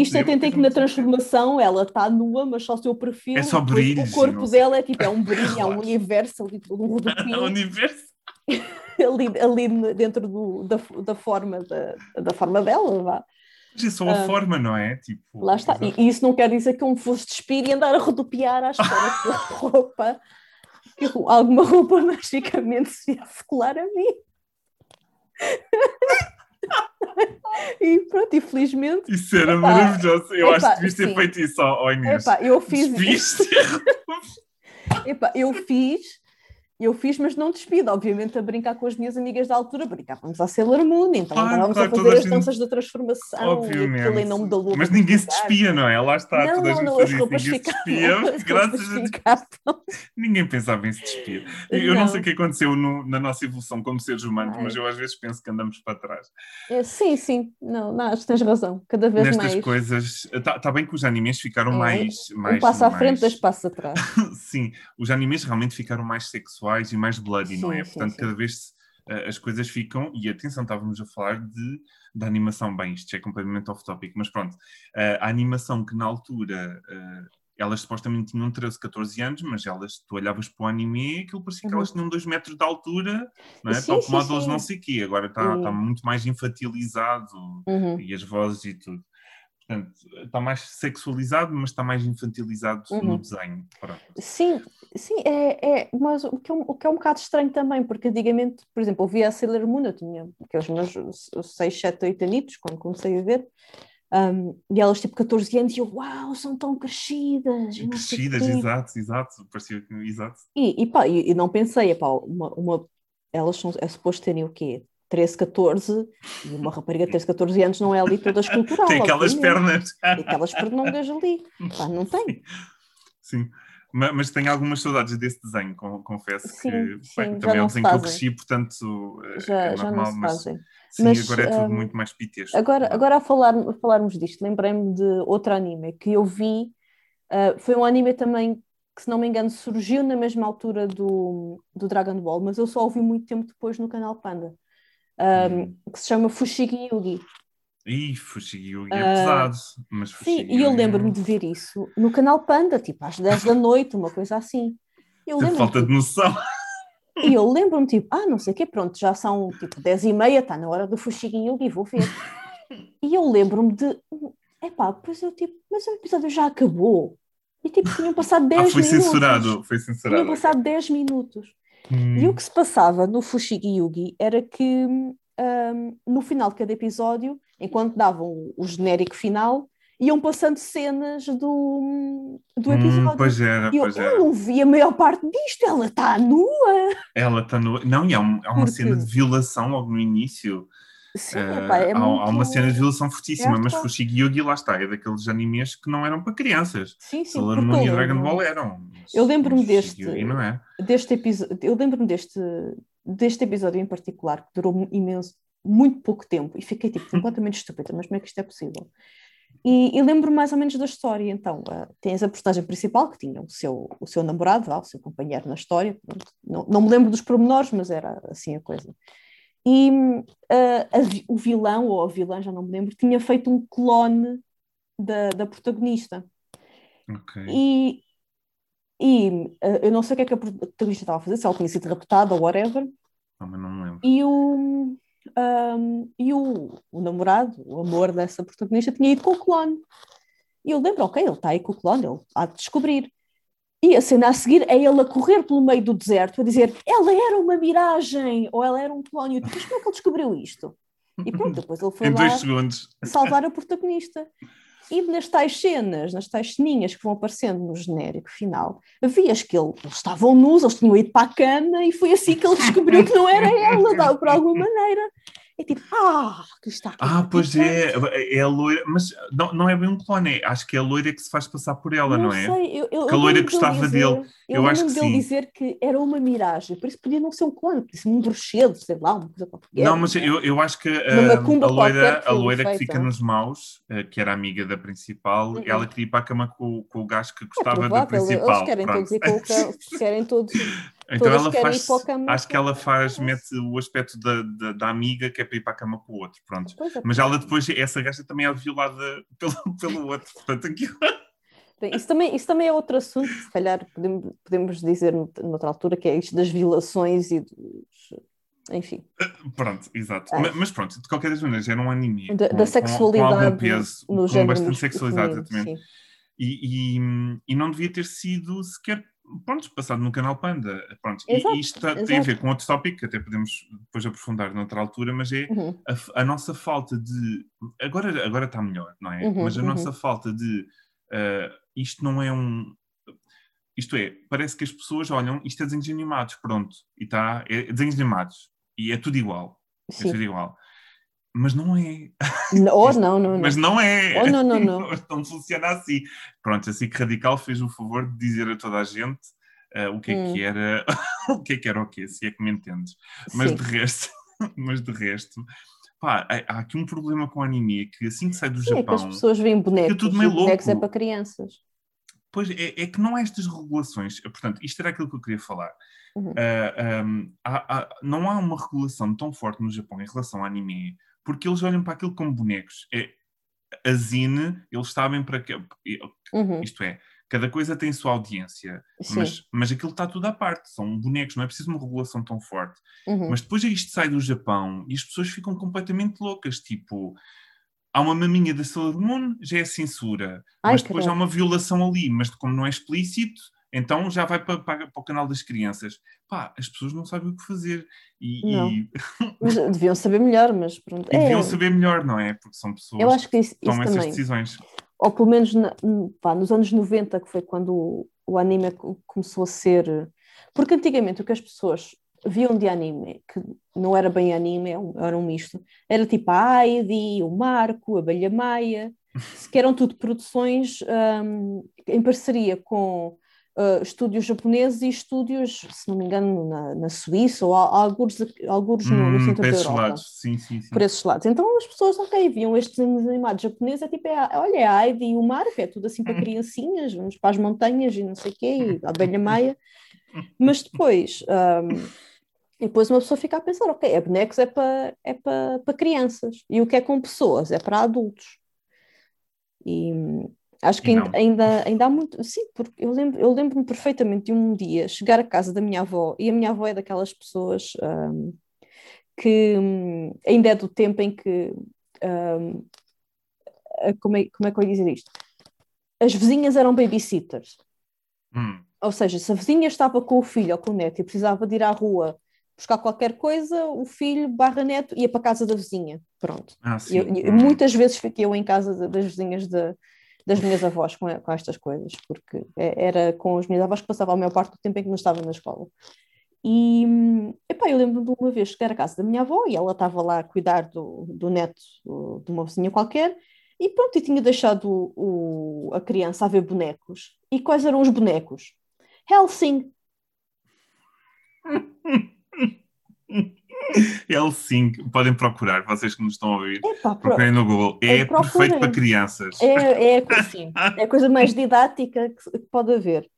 isto é que na transformação ela está nua, mas só o seu perfil, é só brilho, o corpo dela é tipo, é um brilho, é um universo ali, um. É um universo. ali, ali dentro do, da, da, forma da, da forma dela, vá. Mas é só a forma, não é? Tipo, lá está. E, isso não quer dizer que eu me fosse despir e andar a rodopiar à espera a roupa, que alguma roupa magicamente se ia focolar a mim. e pronto, infelizmente. Isso era epá, maravilhoso. Eu epá, acho que devias ter feito isso ao Inês. Epá, eu fiz. epá, eu fiz eu fiz, mas não despido, obviamente, a brincar com as minhas amigas da altura, brincávamos à Sailor Moon, então ah, andávamos claro, a fazer as danças da transformação, obviamente. em nome da lua. Mas ninguém se despia, não é? Lá está, não, toda não, não, as roupas ficavam. graças a Ninguém pensava em se despir. Eu não, não sei o que aconteceu no, na nossa evolução como seres humanos, Ai. mas eu às vezes penso que andamos para trás. É, sim, sim, não, não, acho que tens razão, cada vez Nestas mais. Nestas coisas, está tá bem que os animes ficaram é, mais, mais. Um passo à frente, dois passos atrás. sim, os animes realmente ficaram mais sexuais e mais bloody, sim, não é? Sim, Portanto, sim. cada vez uh, as coisas ficam, e atenção, estávamos a falar de, de animação, bem, isto é completamente off-topic, mas pronto, uh, a animação que na altura uh, elas supostamente tinham 13, 14 anos, mas elas, tu olhavas para o anime aquilo parecia que elas uhum. tinham 2 metros de altura, não é? Sim, Tal como a 12 não sei o quê, agora está, está muito mais infantilizado uhum. e as vozes e tudo. Portanto, está mais sexualizado, mas está mais infantilizado uhum. no desenho. Pronto. Sim, sim, é, é, mas o que é, um, o que é um bocado estranho também, porque antigamente, por exemplo, eu via a Sailor Moon, eu tinha aqueles meus 6, 7, 8 anitos, quando comecei a ver, um, e elas tipo 14 anos e eu, uau, são tão crescidas. Crescidas, exato, exato, parecia que, exato. E, e pá, e, e não pensei, pá, uma, uma, elas são, é suposto terem o quê? 13, 14, e uma rapariga de 13, 14 anos não é ali toda escultural. Tem aquelas pernas. Tem aquelas pernongas ali. Pá, não tem. Sim. Mas, mas tenho algumas saudades desse desenho, confesso sim, que sim, bem, também é um desenho que eu cresci, portanto eh, já, é normal, já mas sim, mas, agora é tudo um, muito mais pitesco. Agora, agora a, falar, a falarmos disto, lembrei-me de outro anime que eu vi, uh, foi um anime também que, se não me engano, surgiu na mesma altura do, do Dragon Ball, mas eu só ouvi muito tempo depois no canal Panda um, que se chama Fushigi Yugi. Ih, Fushigi Yugi é uh, pesado. Mas sim, e eu lembro-me de ver isso no canal Panda, tipo às 10 da noite, uma coisa assim. Eu falta de noção. E eu lembro-me, tipo, ah, não sei o quê, pronto, já são tipo 10 e meia, está na hora do Fushigi Yugi, vou ver. e eu lembro-me de, epá, depois eu tipo, mas o episódio já acabou. E tipo, tinham passado 10 ah, foi minutos. Censurado, foi censurado. Tinham passado 10 minutos. Hum. E o que se passava no Fushigi Yugi era que um, no final de cada episódio, enquanto davam o genérico final, iam passando cenas do, do hum, episódio. Hum, pois era, e eu, pois eu era. não vi a maior parte disto, ela está nua. Ela está nua. Não, e há, um, há uma Porque... cena de violação logo no início. Sim, uh, epá, é há, muito... há, uma cena de violação fortíssima, é mas Fushigi Yugi lá está, é daqueles animes que não eram para crianças. Sim, sim. Sailor Moon e Dragon Ball eram. Eu lembro-me deste, é. deste episódio, eu lembro-me deste, deste episódio em particular, que durou imenso, muito pouco tempo, e fiquei tipo completamente estúpida, mas como é que isto é possível? E, e lembro mais ou menos da história. Então, uh, tens a personagem principal que tinha o seu, o seu namorado, o seu companheiro na história. Não, não me lembro dos pormenores, mas era assim a coisa. E uh, a, o vilão, ou a vilã, já não me lembro, tinha feito um clone da, da protagonista. Okay. E, e uh, eu não sei o que é que a protagonista estava a fazer, se ela tinha sido raptada ou whatever. Não, mas não me lembro. E o, um, e o, o namorado, o amor dessa protagonista, tinha ido com o clone. E eu lembro, ok, ele está aí com o clone, ele há de descobrir. E a cena a seguir é ele a correr pelo meio do deserto a dizer ela era uma miragem ou ela era um clone. Mas como é que ele descobriu isto? E pronto, depois ele foi em lá segundos. salvar a protagonista. E nas tais cenas, nas tais ceninhas que vão aparecendo no genérico final, vias que ele, eles estavam nus, eles tinham ido para a cama e foi assim que ele descobriu que não era ela, por alguma maneira. é tipo, ah, que está aqui. Ah, pois é, é a loira, mas não, não é bem um clone, é, acho que é a loira que se faz passar por ela, não, não é? Sei, eu, eu, que a loira gostava dele. Eu, eu acho que dele sim. dizer que era uma miragem, por isso podia não ser um clone, podia ser um bruxedo, sei lá, uma coisa qualquer. Não, mas eu, eu acho que a, a loira, a loira que fica nos maus, eh, que era amiga da principal, uhum. ela queria ir para a cama com, com o gajo que gostava é da principal. Eles querem Pronto. todos ir com o querem todos. Então ela faz, acho que ela faz, mete o aspecto da, da, da, amiga que é para ir para a cama com o outro, pronto. É, Mas ela depois, essa gaja também é violada pelo, pelo outro, portanto aquilo... Isso também, isso também é outro assunto, se calhar podemos, podemos dizer noutra altura, que é isto das violações e dos, enfim. Eh, pronto, exato. Mas, mas, pronto, de qualquer das maneiras, era um anime. Da, com, da sexualidade. Com, algum peso, no com bastante sexualidade, exatamente. E, e, e, não devia ter sido sequer pronto, passado no canal Panda. Pronto. Exato, e isto tá, tem a ver com outro tópico que até podemos depois aprofundar noutra altura, mas é uhum. a, a, nossa falta de. Agora, agora está melhor, não é? Uhum, mas a uhum. nossa falta de. Uh, isto não é um. Isto é, parece que as pessoas olham, isto é desenhos animados, pronto, e está, é desenhos animados, e é tudo igual. É Sim. É tudo igual mas não é. Ou não, não, não. Mas não é. Ou não, não, não. não funciona assim. Pronto, assim que Radical fez o favor de dizer a toda a gente uh, o que é hum. que era, o que é que era o quê, se é que me entendes. Mas Sim. de resto, mas de resto, pá, há aqui um problema com o anime, que assim que sai do Sim, Japão... É que as pessoas veem bonecos, tudo meio louco. bonecos é para crianças. Pois, é, é, que não há estas regulações. Portanto, isto era aquilo que eu queria falar. Uhum. Uh, ah, um, há, há, não há uma regulação tão forte no Japão em relação ao anime porque eles olham para aquilo como bonecos. É, a Zine, eles sabem para que. Uhum. Isto é, cada coisa tem sua audiência, mas, mas aquilo está tudo à parte, são bonecos, não é preciso uma regulação tão forte. Uhum. Mas depois isto sai do Japão e as pessoas ficam completamente loucas, tipo. Há uma maminha da Sailor Moon, já é censura. Ai, mas depois há uma violação ali, mas como não é explícito, então já vai para, para, para, o canal das crianças. Pá, as pessoas não sabem o que fazer. E, e... mas deviam saber melhor, mas pronto. É... Deviam saber melhor, não é? Porque são pessoas Eu acho que, isso, que tomam essas também. decisões. Ou pelo menos na, pá, nos anos 90, que foi quando o, o anime começou a ser. Porque antigamente o que as pessoas viam de anime, que não era bem anime, era um misto, era tipo a Heidi, o Marco, a Belha Maia, que eram tudo produções um, em parceria com uh, estúdios japoneses e estúdios, se não me engano, na, na Suíça ou alguns, alguns no, no hum, centro da Europa. Lados. Sim, sim, sim. Por esses lados. Então as pessoas, ok, viam estes animados japoneses, é tipo, é, olha, é a Ivy e o Mar, é tudo assim para hum. criancinhas, vamos para as montanhas e não sei o quê, a abelha maia. Mas depois... Um, e depois uma pessoa fica a pensar, ok, é bonecos é para é para, para crianças. E o que é com pessoas? É para adultos. E, Acho que ainda, ainda, ainda, há muito. Sim, porque eu lembro-me eu lembro perfeitamente de um dia chegar à casa da minha avó, e a minha avó é daquelas pessoas um, que um, ainda é do tempo em que. Um, como, é, como é que eu ia dizer isto? As vizinhas eram babysitters. Hum. Ou seja, se a vizinha estava com o filho ou com o neto e precisava de ir à rua buscar qualquer coisa, o filho barra neto ia para a casa da vizinha. Pronto. Ah, eu, eu, muitas vezes fiquei eu em casa das vizinhas de, das minhas avós com, com estas coisas, porque é, era com os meus avós que passava a maior parte do tempo em que não estava na escola. E epá, eu lembro de uma vez chegar à casa da minha avó e ela estava lá a cuidar do, do neto de uma vizinha qualquer, e pronto, e tinha deixado o, a criança a ver bonecos. E quais eram os bonecos? Helsing. L5, podem procurar, vocês que nos estão a ouvir, Epa, procurem no Google. É, é perfeito para crianças. É, é, assim, é a coisa mais didática que pode haver.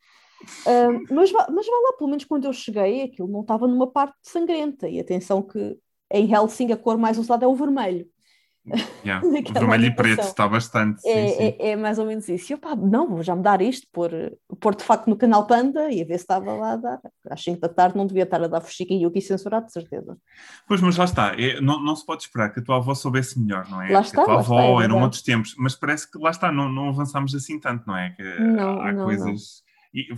Uh, mas, mas vá lá, pelo menos quando eu cheguei, aquilo não estava numa parte sangrenta. E atenção que em Helsing a cor mais usada é o vermelho. Yeah. vermelho e preto está bastante. É, sim, sim. É, é, mais ou menos isso. E eu, pá, não, vou já mudar isto, pôr, pôr de facto no canal Panda e a ver se estava lá a dar. Às 5 da tarde não devia estar a dar Fuxica e Yuki censurado, de certeza. Pois, mas lá está. É, não, não se pode esperar que a tua avó soubesse melhor, não é? Lá está, a tua avó está, é eram outros tempos, mas parece que lá está, não, não avançamos assim tanto, não é? Que não, há não, coisas. Não. E,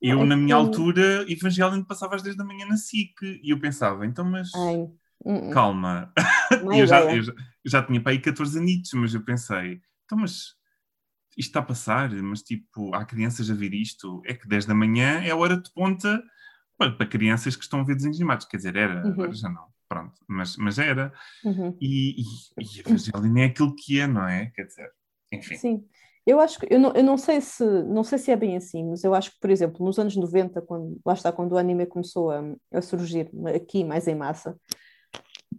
eu, é na minha que... altura, Evangelho passava às 10 da manhã na SIC e eu pensava, então, mas. Ai. Uh -uh. Calma. eu, já, eu, já, eu já tinha para aí 14 anitos, mas eu pensei, então, mas isto está a passar, mas tipo, há crianças a ver isto, é que 10 da manhã é a hora de ponta para, para crianças que estão a ver desenhos animados, quer dizer, era, uhum. agora já não. Pronto. mas, mas era. Uhum. E, e, e é aquilo que é, não é? Quer dizer, enfim. Sim. Eu acho que, eu não, eu não sei se, não sei se é bem assim, mas eu acho que, por exemplo, nos anos 90, quando, lá está, quando o anime começou a, a surgir aqui mais em massa,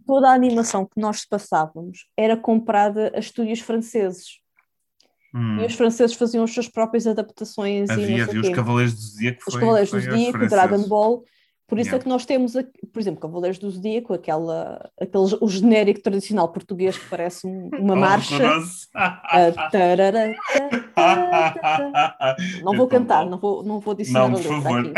toda a animação que nós passávamos era comprada a estúdios franceses. Hum. E os franceses faziam as suas próprias adaptações. Havia, e havia os Cavaleiros do Zodíaco. Os Cavaleiros do Zodíaco, Dragon Ball. Por isso yeah. é que nós temos, por exemplo, Cavaleiros do Zodíaco, aquela, aquele, o genérico tradicional português que parece uma oh, marcha. não vou cantar, não vou, não vou dizer não, a letra aqui.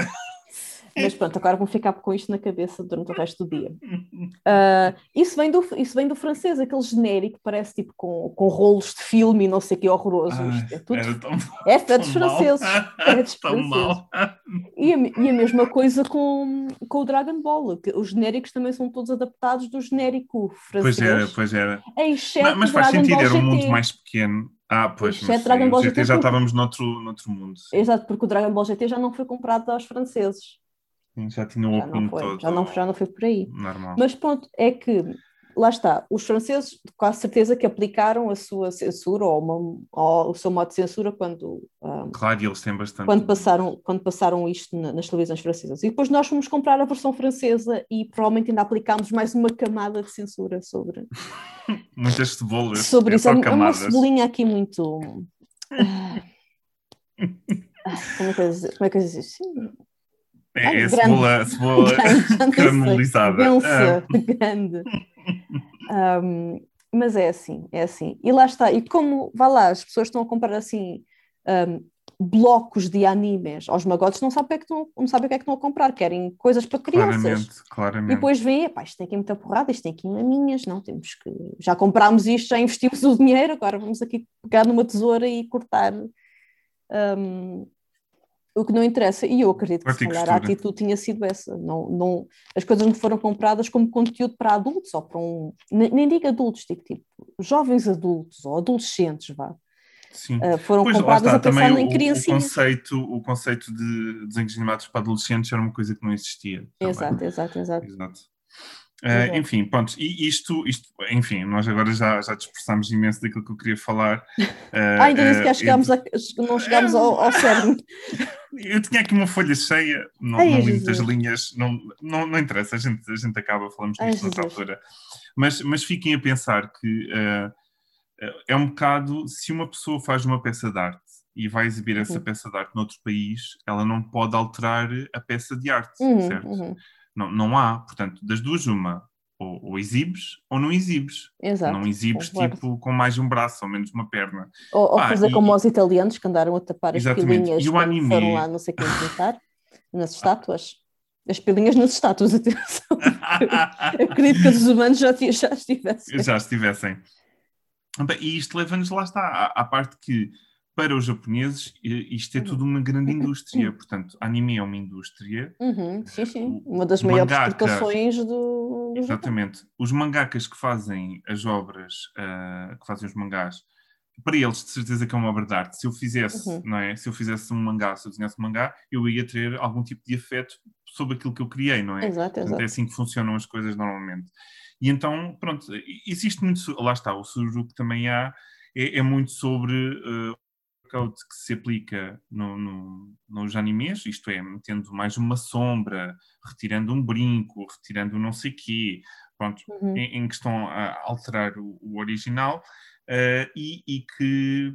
Mas pronto, agora vou ficar com isto na cabeça durante o resto do dia. Uh, isso, vem do, isso vem do francês, aquele genérico parece tipo com, com rolos de filme e não sei o que horroroso. é tudo. Tão, é, é dos franceses. É dos franceses. E a, e a mesma coisa com, com o Dragon Ball, que os genéricos também são todos adaptados do genérico francês. Pois era, pois era. Mas, mas faz Dragon sentido, era um mundo mais pequeno. Ah, pois, mas Dragon Ball GT, GT já estávamos noutro, noutro mundo. Exato, porque o Dragon Ball GT já não foi comprado aos franceses. Já tinha o já todo. Já não, já não foi por aí. Normal. Mas pronto, é que lá está, os franceses quase certeza que aplicaram a sua censura ou, uma, ou o seu modo de censura quando um, claro, eles têm bastante quando passaram, quando passaram isto na, nas televisões francesas. E depois nós fomos comprar a versão francesa e provavelmente ainda aplicámos mais uma camada de censura sobre muitas cebolas. Sobre é isso, é uma cebolinha aqui muito. Ah, como é que eu, como é que eu dizer? É, Ai, é cebola, cebola caramelizada. Densa, ah. grande. Um, mas é assim, é assim. E lá está. E como, vá lá, as pessoas estão a comprar assim um, blocos de animes aos magotes, não sabem, o que é que estão, não sabem o que é que estão a comprar, querem coisas para crianças. Claramente, claramente. E depois pá, isto tem aqui muita porrada, isto tem aqui maminhas, não, temos que... Já comprámos isto, já investimos o dinheiro, agora vamos aqui pegar numa tesoura e cortar... Um, o que não interessa, e eu acredito que se calhar a atitude tinha sido essa. Não, não, as coisas não foram compradas como conteúdo para adultos, ou para um. Nem, nem digo adultos, digo tipo jovens adultos ou adolescentes, vá. Sim. Uh, foram pois, compradas está, a pensar em criancinhas. O conceito, o conceito de desenhos animados para adolescentes era uma coisa que não existia. Exato, exato, exato, exato. Uh, enfim, pronto, e isto, isto, enfim, nós agora já, já dispersamos imenso daquilo que eu queria falar. Uh, ah, ainda nem sequer chegámos a, não chegámos ao, ao cerne. Eu tinha aqui uma folha cheia, não, Ai, não li muitas linhas, não, não, não interessa, a gente, a gente acaba, falamos disto noutra altura. Mas, mas fiquem a pensar que é um bocado, se uma pessoa faz uma peça de arte e vai exibir essa uhum. peça de arte noutro país, ela não pode alterar a peça de arte, uhum, certo? Uhum. Não, não há, portanto, das duas, uma, ou, ou exibes ou não exibes. Exato, não exibes concordo. tipo com mais um braço ou menos uma perna. Ou, ou fazer e, como os italianos que andaram a tapar as pilinhas e o anime... foram lá, não sei quem pintar, nas estátuas. As pilinhas nas estátuas, atenção. Eu acredito que os humanos já, já estivessem. Já estivessem. E isto leva-nos lá está, à, à parte que para os japoneses isto é tudo uma grande indústria, portanto, anime é uma indústria. Uhum, sim, sim, uma das maiores exportações do, Exatamente. Os mangakas que fazem as obras, uh, que fazem os mangás, para eles de certeza que é uma obra de arte. Se eu fizesse, uhum. não é? Se eu fizesse um mangá, se eu desenhasse um mangá, eu ia ter algum tipo de afeto sobre aquilo que eu criei, não é? Exato, exato. É assim que funcionam as coisas normalmente. E então, pronto, existe muito, lá está, o que também há, é, é muito sobre uh, code que se aplica no, no, nos animes, isto é, metendo mais uma sombra, retirando um brinco, retirando não sei quê, pronto, uhum. em, em, que estão a alterar o, o original, uh, e, e, que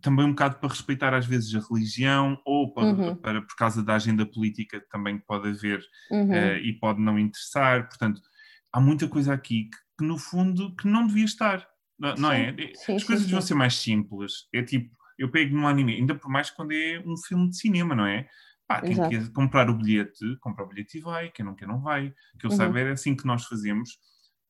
também um bocado para respeitar às vezes a religião ou para, uhum. para por causa da agenda política também pode haver uhum. uh, e pode não interessar, portanto há muita coisa aqui que, que no fundo que não devia estar, não, não é? Sim, As coisas sim, sim. vão ser mais simples, é tipo eu pego num anime, ainda por mais quando é um filme de cinema, não é? Pá, quem Exato. quer comprar o bilhete, compra o bilhete e vai, quem não quer não vai. O que eu uhum. saiba é assim que nós fazemos,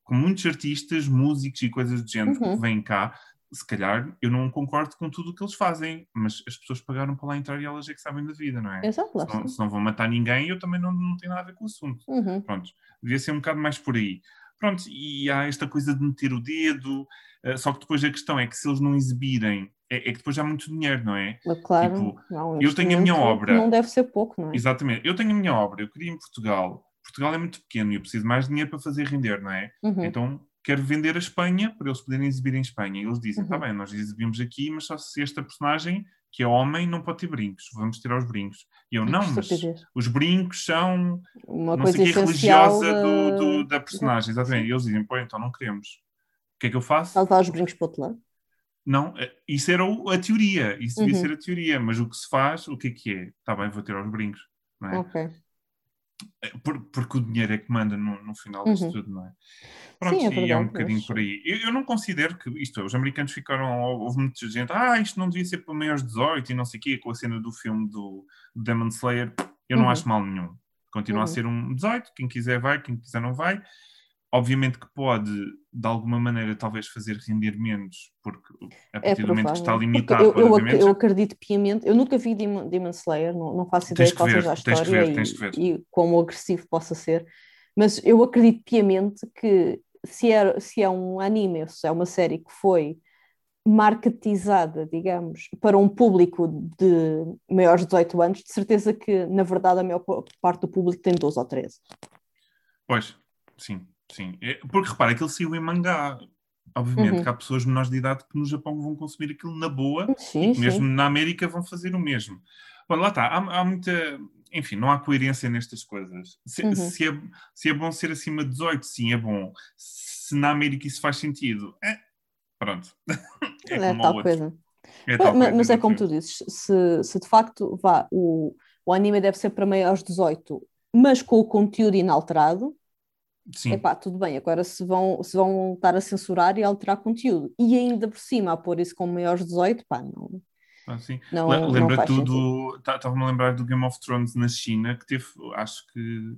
com muitos artistas, músicos e coisas de gente uhum. que vêm cá, se calhar eu não concordo com tudo o que eles fazem, mas as pessoas pagaram para lá entrar e elas é que sabem da vida, não é? Exato, se, não, se não vão matar ninguém, eu também não, não tenho nada a ver com o assunto. Uhum. Pronto, devia ser um bocado mais por aí. Pronto, e há esta coisa de meter o dedo, uh, só que depois a questão é que se eles não exibirem é, é, que depois há muito dinheiro, não é? Claro, tipo, não, eu tenho a minha obra. Não deve ser pouco, não é? Exatamente, eu tenho a minha obra, eu queria em Portugal, Portugal é muito pequeno e eu preciso mais dinheiro para fazer render, não é? Uhum. Então quero vender a Espanha para eles poderem exibir em Espanha. E eles dizem: está uhum. bem, nós exibimos aqui, mas só se esta personagem, que é homem, não pode ter brincos, vamos tirar os brincos. E eu, não, mas os brincos são uma coisa que, religiosa do, do, da personagem, exatamente. E eles dizem: pô, então não queremos. O que é que eu faço? Levar os brincos para o outro lado? Não, eh, isso era a teoria, isso devia uhum. ser a teoria, mas o que se faz, o que é que é? Está bem, vou tirar os brincos, não é? Ok. É, por, porque o dinheiro é que manda no, no final disso uhum. tudo, não é? Pronto, Sim, é verdade, e é um bocadinho mas... por aí. Eu, eu, não considero que, isto os americanos ficaram, houve muita gente, ah, isto não devia ser para maiores 18 e não sei o quê, com a cena do filme do, Demon Slayer, eu não uhum. acho mal nenhum. Continua uhum. a ser um 18, quem quiser vai, quem quiser não vai. Obviamente que pode, de alguma maneira, talvez fazer render menos, porque a é partir é do momento que está limitado. Eu, eu, eu, acredito piamente, eu nunca vi Demon, Demon Slayer, não, não faço ideia qual seja a história ver, e, e como agressivo possa ser, mas eu acredito piamente que se é, se é um anime, se é uma série que foi marketizada, digamos, para um público de maiores de 18 anos, de certeza que, na verdade, a maior parte do público tem 12 ou 13. Pois, sim. Sim, é, porque repara, aquilo saiu em mangá. Obviamente uhum. que há pessoas menores de idade que no Japão vão consumir aquilo na boa sim, e mesmo sim. na América vão fazer o mesmo. Bom, lá está, há, há, muita. Enfim, não há coerência nestas coisas. Se, uhum. se, é, se é bom ser acima de 18, sim, é bom. Se na América isso faz sentido, é, pronto. é, é tal coisa. É tal mas, coisa, mas é como tu dizes, se, se de facto vá, o, o anime deve ser para maiores 18, mas com o conteúdo inalterado, Sim. Epá, tudo bem, agora se vão, se vão estar a censurar e alterar conteúdo e ainda por cima a pôr isso com maiores 18, pá, não. Ah, sim. Não, Lembra tudo, estava-me a lembrar do Game of Thrones na China, que teve, acho que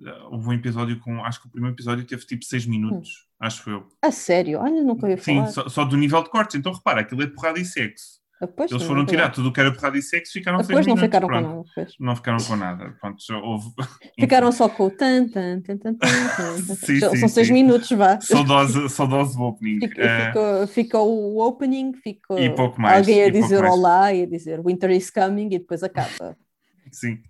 uh, houve um episódio com, acho que o primeiro episódio teve tipo 6 minutos, hum. acho eu. A sério? Olha, nunca ia falar. Sim, só, só, do nível de cortes, então repara, aquilo é porrada e sexo. Depois, Eles foram tirar tudo o que era porrada e sexo ficaram Depois não minutos, ficaram pronto. com nada. Depois. Não ficaram com nada. Pronto, houve... Ficaram só com o tan, tan, tan, tan, tan. sim, São sim, seis minutos, vá. Saudoso, saudoso opening. Ficou, uh... ficou, ficou, o opening, ficou e pouco mais, alguém a dizer olá e a dizer Winter is coming e depois acaba. Sim.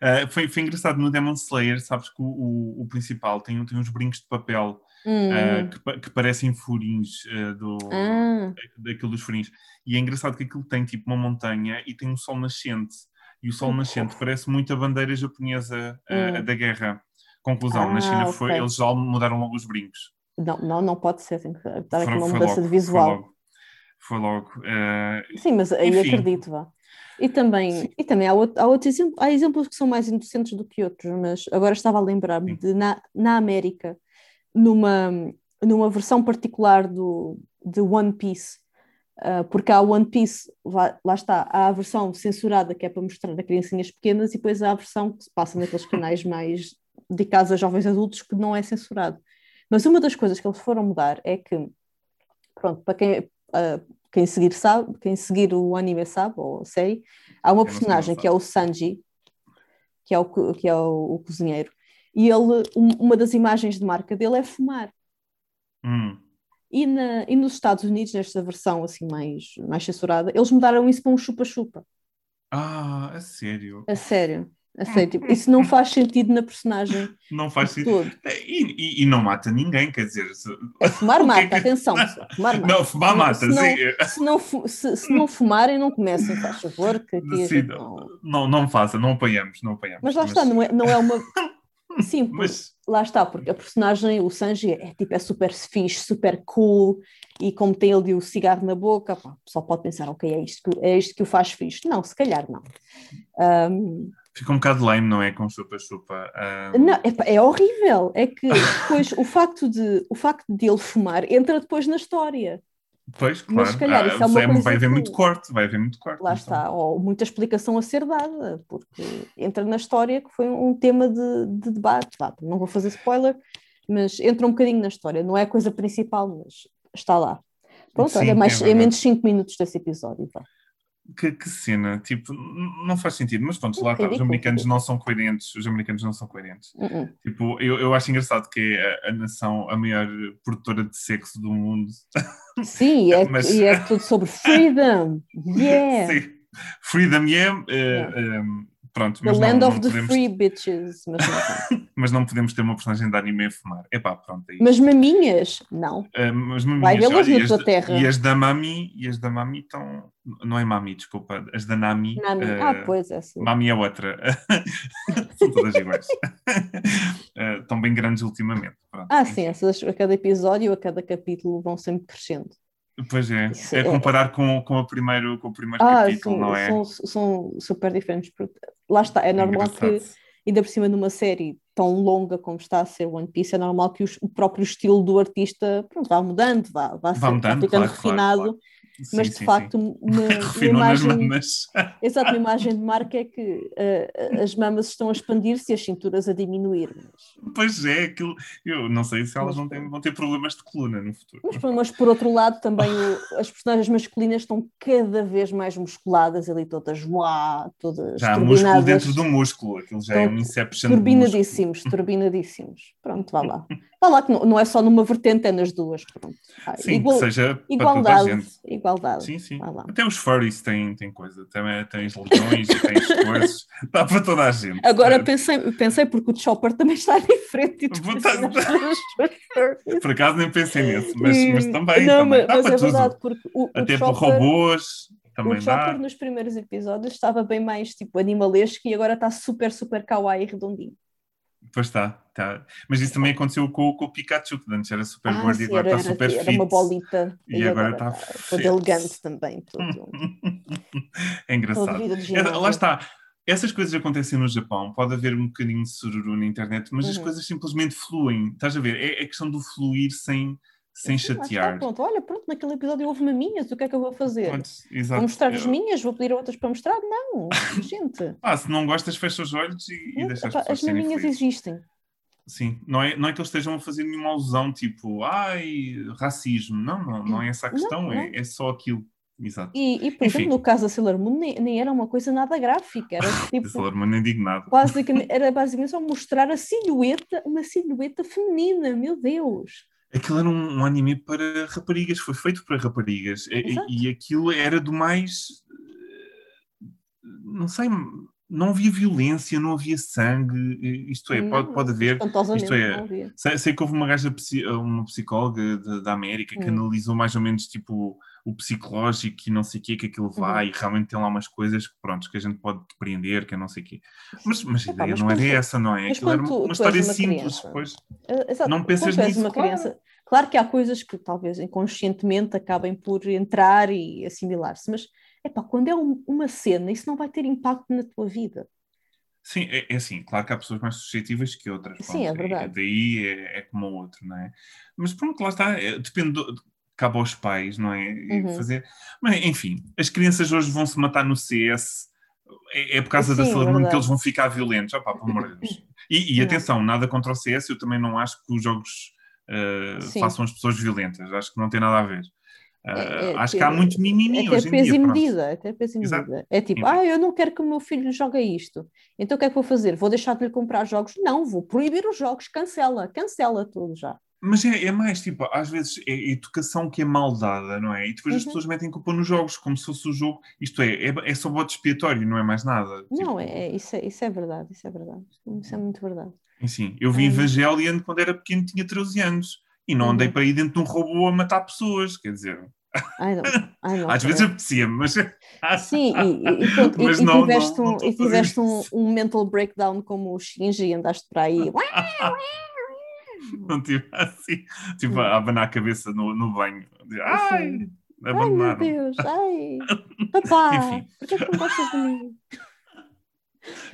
Uh, foi, foi engraçado no Demon Slayer, sabes que o, o, o principal tem, tem uns brincos de papel hum. uh, que, que, parecem furinhos uh, do, ah. daquilo dos furinhos. E é engraçado que aquilo tem tipo uma montanha e tem um sol nascente. E o sol nascente parece muito a bandeira japonesa hum. da guerra. Conclusão, ah, na China okay. foi, eles já mudaram logo os brincos. Não, não, não pode ser, tem que dar aqui uma mudança logo, de visual. Foi logo. Foi logo Sim, mas aí enfim. acredito, vá. E também, e também há, outro, há outros exemplos, há exemplos que são mais inocentes do que outros, mas agora estava a lembrar-me de na, na América numa, numa versão particular do, de One Piece, uh, porque há One Piece, lá, lá, está, há a versão censurada que é para mostrar a criancinhas pequenas e depois há a versão que se passa naqueles canais mais dedicados a jovens adultos que não é censurado. Mas uma das coisas que eles foram mudar é que, pronto, para quem, uh, quem seguir sabe, quem seguir o anime sabe, ou série, há uma personagem que é o Sanji, que é o, que é o, o cozinheiro, e ele, uma das imagens de marca dele é fumar. Hum. E, na, e nos Estados Unidos, nesta versão assim mais, mais censurada, eles mudaram isso para um chupa-chupa. Ah, a sério? A sério. A sério, tipo, isso não faz sentido na personagem. Não faz sentido. E, e, e, não mata ninguém, quer dizer. Se... É, fumar mata, que... atenção, Fumar mata. Não, fumar mata, se não, sim. Se não, se, se não fumarem, não comecem, faz favor. Que, que sim, não, não, não faça, não apanhamos, não apanhamos. Mas lá mas... está, não é, não é uma. Sim, mas... lá está, porque a personagem, o Sanji, é, tipo, é super fixe, super cool, e como tem ali o cigarro na boca, pá, só pode pensar, ok, é isto, que, é isto que o faz fixe. Não, se calhar não. Um... Fica um bocado lame, não é? Com chupa-chupa. Um... Não, é, é, horrível. É que depois o facto, de, o facto de ele fumar entra depois na história. Pois, claro. Mas se calhar isso é uma coisa vai haver que... muito corte, vai haver muito corte. Lá então. está, ou muita explicação a ser dada, porque entra na história que foi um tema de, de debate. não vou fazer spoiler, mas entra um bocadinho na história. Não é a coisa principal, mas está lá. Pronto, Sim, olha, mais, é, é menos 5 minutos desse episódio. Vá que, que, cena, tipo, não faz sentido, mas pronto, lá está, os americanos não são coerentes, os americanos não são coerentes. Uh -uh. Tipo, eu, eu acho engraçado que é a, a, nação, a maior produtora de sexo do mundo. Sim, é, mas... e é tudo sobre freedom, yeah! Sim. Freedom, yeah, uh, um, Pronto, the land não, of não the podemos... free bitches. Mas não, mas não podemos ter uma personagem de anime a fumar. Epá, pronto. É mas maminhas, não. Uh, mas maminhas, Vai vê-las na tua terra. E as da Mami, e as da Mami estão. Não é Mami, desculpa. As da Nami. Nami. Uh, ah, pois é. Sim. Mami é outra. São todas iguais. uh, estão bem grandes ultimamente. Pronto. Ah, sim, essas a cada episódio, a cada capítulo vão sempre crescendo. Pois é, é, é comparar com, com, o primeiro, com o primeiro ah, capítulo, sim, não é? São, são super diferentes. Lá está, é normal Engraçado. que, ainda por cima de uma série tão longa como está a ser One Piece, é normal que os, o próprio estilo do artista pronto, vá mudando, vá, vá, vá, mudando, vá ficando claro, refinado. Claro, claro mas de sim, facto sim. Uma, uma, imagem exato, uma imagem de marca é que uh, as mamas estão a expandir-se e as cinturas a diminuir mas... pois é, aquilo eu não sei se elas mas, não têm, vão ter problemas de coluna no futuro. Mas, mas por outro lado também o, as personagens masculinas estão cada vez mais musculadas ali todas uá, todas já há músculo dentro do músculo aquilo já é um inception turbinadíssimos, turbinadíssimos. Pronto, vá lá vá lá que não, é só numa vertente, é nas duas. Ah, sim, igual, que seja igualdade, igualdade. Sim, sim. Até os furries têm, têm coisa. Também tens legiões, tens coisas. Dá para toda a gente. Agora é. pensei, pensei porque o Chopper também está diferente. Por acaso nem pensei nisso, mas, mas também. Não, também. mas, mas é verdade, porque o, Até o Chopper, por robôs. Também o Chopper dá. nos primeiros episódios estava bem mais tipo animalesco e agora está super, super kawaii redondinho. Pois está, tá. Mas isso também aconteceu com, com o Pikachu, que antes era super ah, gordo e agora está super era, fit. Era uma bolita. E, e agora está todo elegante também. Tudo. é engraçado. É, lá está. Essas coisas acontecem no Japão, pode haver um bocadinho de sururu na internet, mas uhum. as coisas simplesmente fluem. Estás a ver? É, é questão do fluir sem, sem Sim, chatear. pronto. Olha, pronto, naquele episódio houve maminhas, o que é que eu vou fazer? Pronto, vou mostrar as minhas, vou pedir a outras para mostrar? Não, gente. ah, se não gostas, fecha os olhos e, e deixa as pessoas As maminhas existem. Sim, não é, não é que eles estejam a fazer nenhuma alusão, tipo, ai, racismo. Não, não, não é essa a questão, não, não. É, é só aquilo. Exato. E, e por Enfim. exemplo, no caso da Sailor Moon, nem, nem, era uma coisa nada gráfica. Era tipo. Sailor Moon nada. Basicamente, era basicamente só mostrar a silhueta, uma silhueta feminina, meu Deus. Aquilo era um, um anime para raparigas, foi feito para raparigas. E, e, aquilo era do mais. Não sei, não havia violência, não havia sangue, isto é, não, pode, pode haver, isto é, sei, sei, que houve uma gaja, uma psicóloga da América que hum. analisou mais ou menos tipo o psicológico e não sei o que que aquilo vai uhum. e realmente tem lá umas coisas que pronto, que a gente pode depreender, que é não sei o quê. Mas, mas a ideia mas não era essa, não é? Aquilo era uma, uma história uma simples, pois. Uh, exato, não pensas nisso, uma claro. criança. Claro que há coisas que talvez inconscientemente acabem por entrar e assimilar-se, mas epá, quando é um, uma cena, isso não vai ter impacto na tua vida. Sim, é, é assim, claro que há pessoas mais suscetíveis que outras. Sim, é verdade. É, daí é, é, como o outro, não é? Mas pronto, lá está, é, depende, do, cabe aos pais, não é? Uhum. Fazer... Mas, enfim, as crianças hoje vão se matar no CS, é, é por causa Sim, da saúde que eles vão ficar violentos, opá, pelo amor de Deus. E, e atenção, nada contra o CS, eu também não acho que os jogos uh, façam as pessoas violentas, acho que não tem nada a ver. Uh, é, acho que há muito mimimi até hoje em peso dia. E medida, até peso e medida. É tipo, ah, eu não quero que o meu filho jogue isto. Então o que é que vou fazer? Vou deixar de lhe comprar jogos? Não, vou proibir os jogos, cancela, cancela tudo já. Mas é, é, mais tipo, às vezes é educação que é mal dada, não é? E depois uhum. as pessoas metem culpa nos jogos, como se fosse o jogo. Isto é, é, é só bote expiatório, não é mais nada. Não, tipo... é, isso é, isso é verdade, isso é verdade. Isso é muito verdade. Sim, eu vi uhum. Evangelion quando era pequeno, tinha 13 anos. E não andei uhum. para ir dentro de um robô a matar pessoas, quer dizer. Ai, não. Ai, não, Às vezes apetecia mas. Sim, e, e, pronto, mas e, não, tiveste, não, um, e tiveste um, um, mental breakdown como o Shinji e andaste para aí. não tive assim, tipo, a abanar a cabeça no, no banho. Ai, ai meu Deus, ai, papá, Enfim. porquê que não gostas de mim?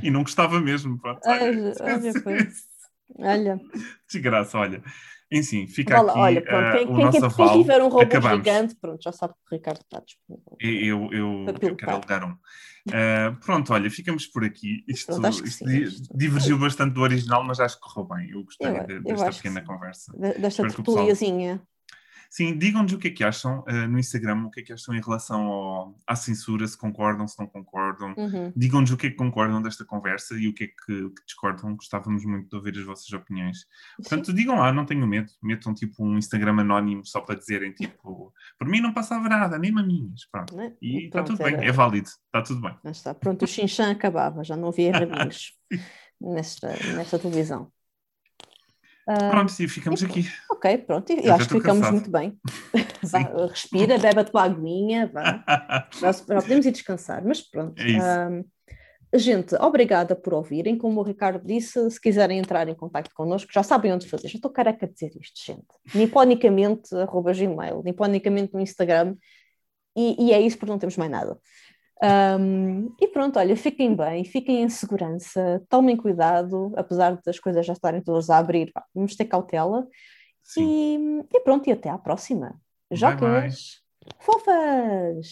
E não gostava mesmo, pronto. Olha, olha, olha. Desgraça, olha. Enfim, fica olha, aqui olha, pronto, quem, uh, o quem, nosso aval. Quem tiver um robô Acabamos. gigante, pronto, já sabe que o Ricardo está disponível. Eu, eu, eu quero alugar um. Uh, pronto, olha, ficamos por aqui. Isto, pronto, isto sim, divergiu bastante do original, mas acho que correu bem. Eu gostei eu, de, desta pequena conversa. Desta tertuliazinha. Sim, digam-nos o que é que acham uh, no Instagram, o que é que acham em relação ao, à censura, se concordam, se não concordam. Uhum. Digam-nos o que é que concordam desta conversa e o que é que, que, discordam. Gostávamos muito de ouvir as vossas opiniões. Portanto, Sim. digam lá, não tenho medo. Metam tipo um Instagram anónimo só para dizerem tipo, por mim não passava nada, nem maminhas. Pronto. É? E está tudo era... bem, é válido, está tudo bem. Mas está, pronto, o xinxã acabava, já não havia raminhos nesta, nesta televisão. Pronto, e ficamos aqui. Ok, pronto, e acho que ficamos cansado. muito bem. vá, respira, bebe a tua aguinha, vá. já, já podemos ir descansar, mas pronto. É gente, obrigada por ouvirem. Como o Ricardo disse, se quiserem entrar em contato connosco, já sabem onde fazer. Já estou careca de dizer isto, gente. Niponicamente, arroba gmail, niponicamente no Instagram. E, e é isso porque não temos mais nada. Um, e pronto, olha, fiquem bem, fiquem em segurança, tomem cuidado, apesar das coisas já estarem todas a abrir, vamos ter cautela. E, e, pronto, e até à próxima. Jocas, fofas!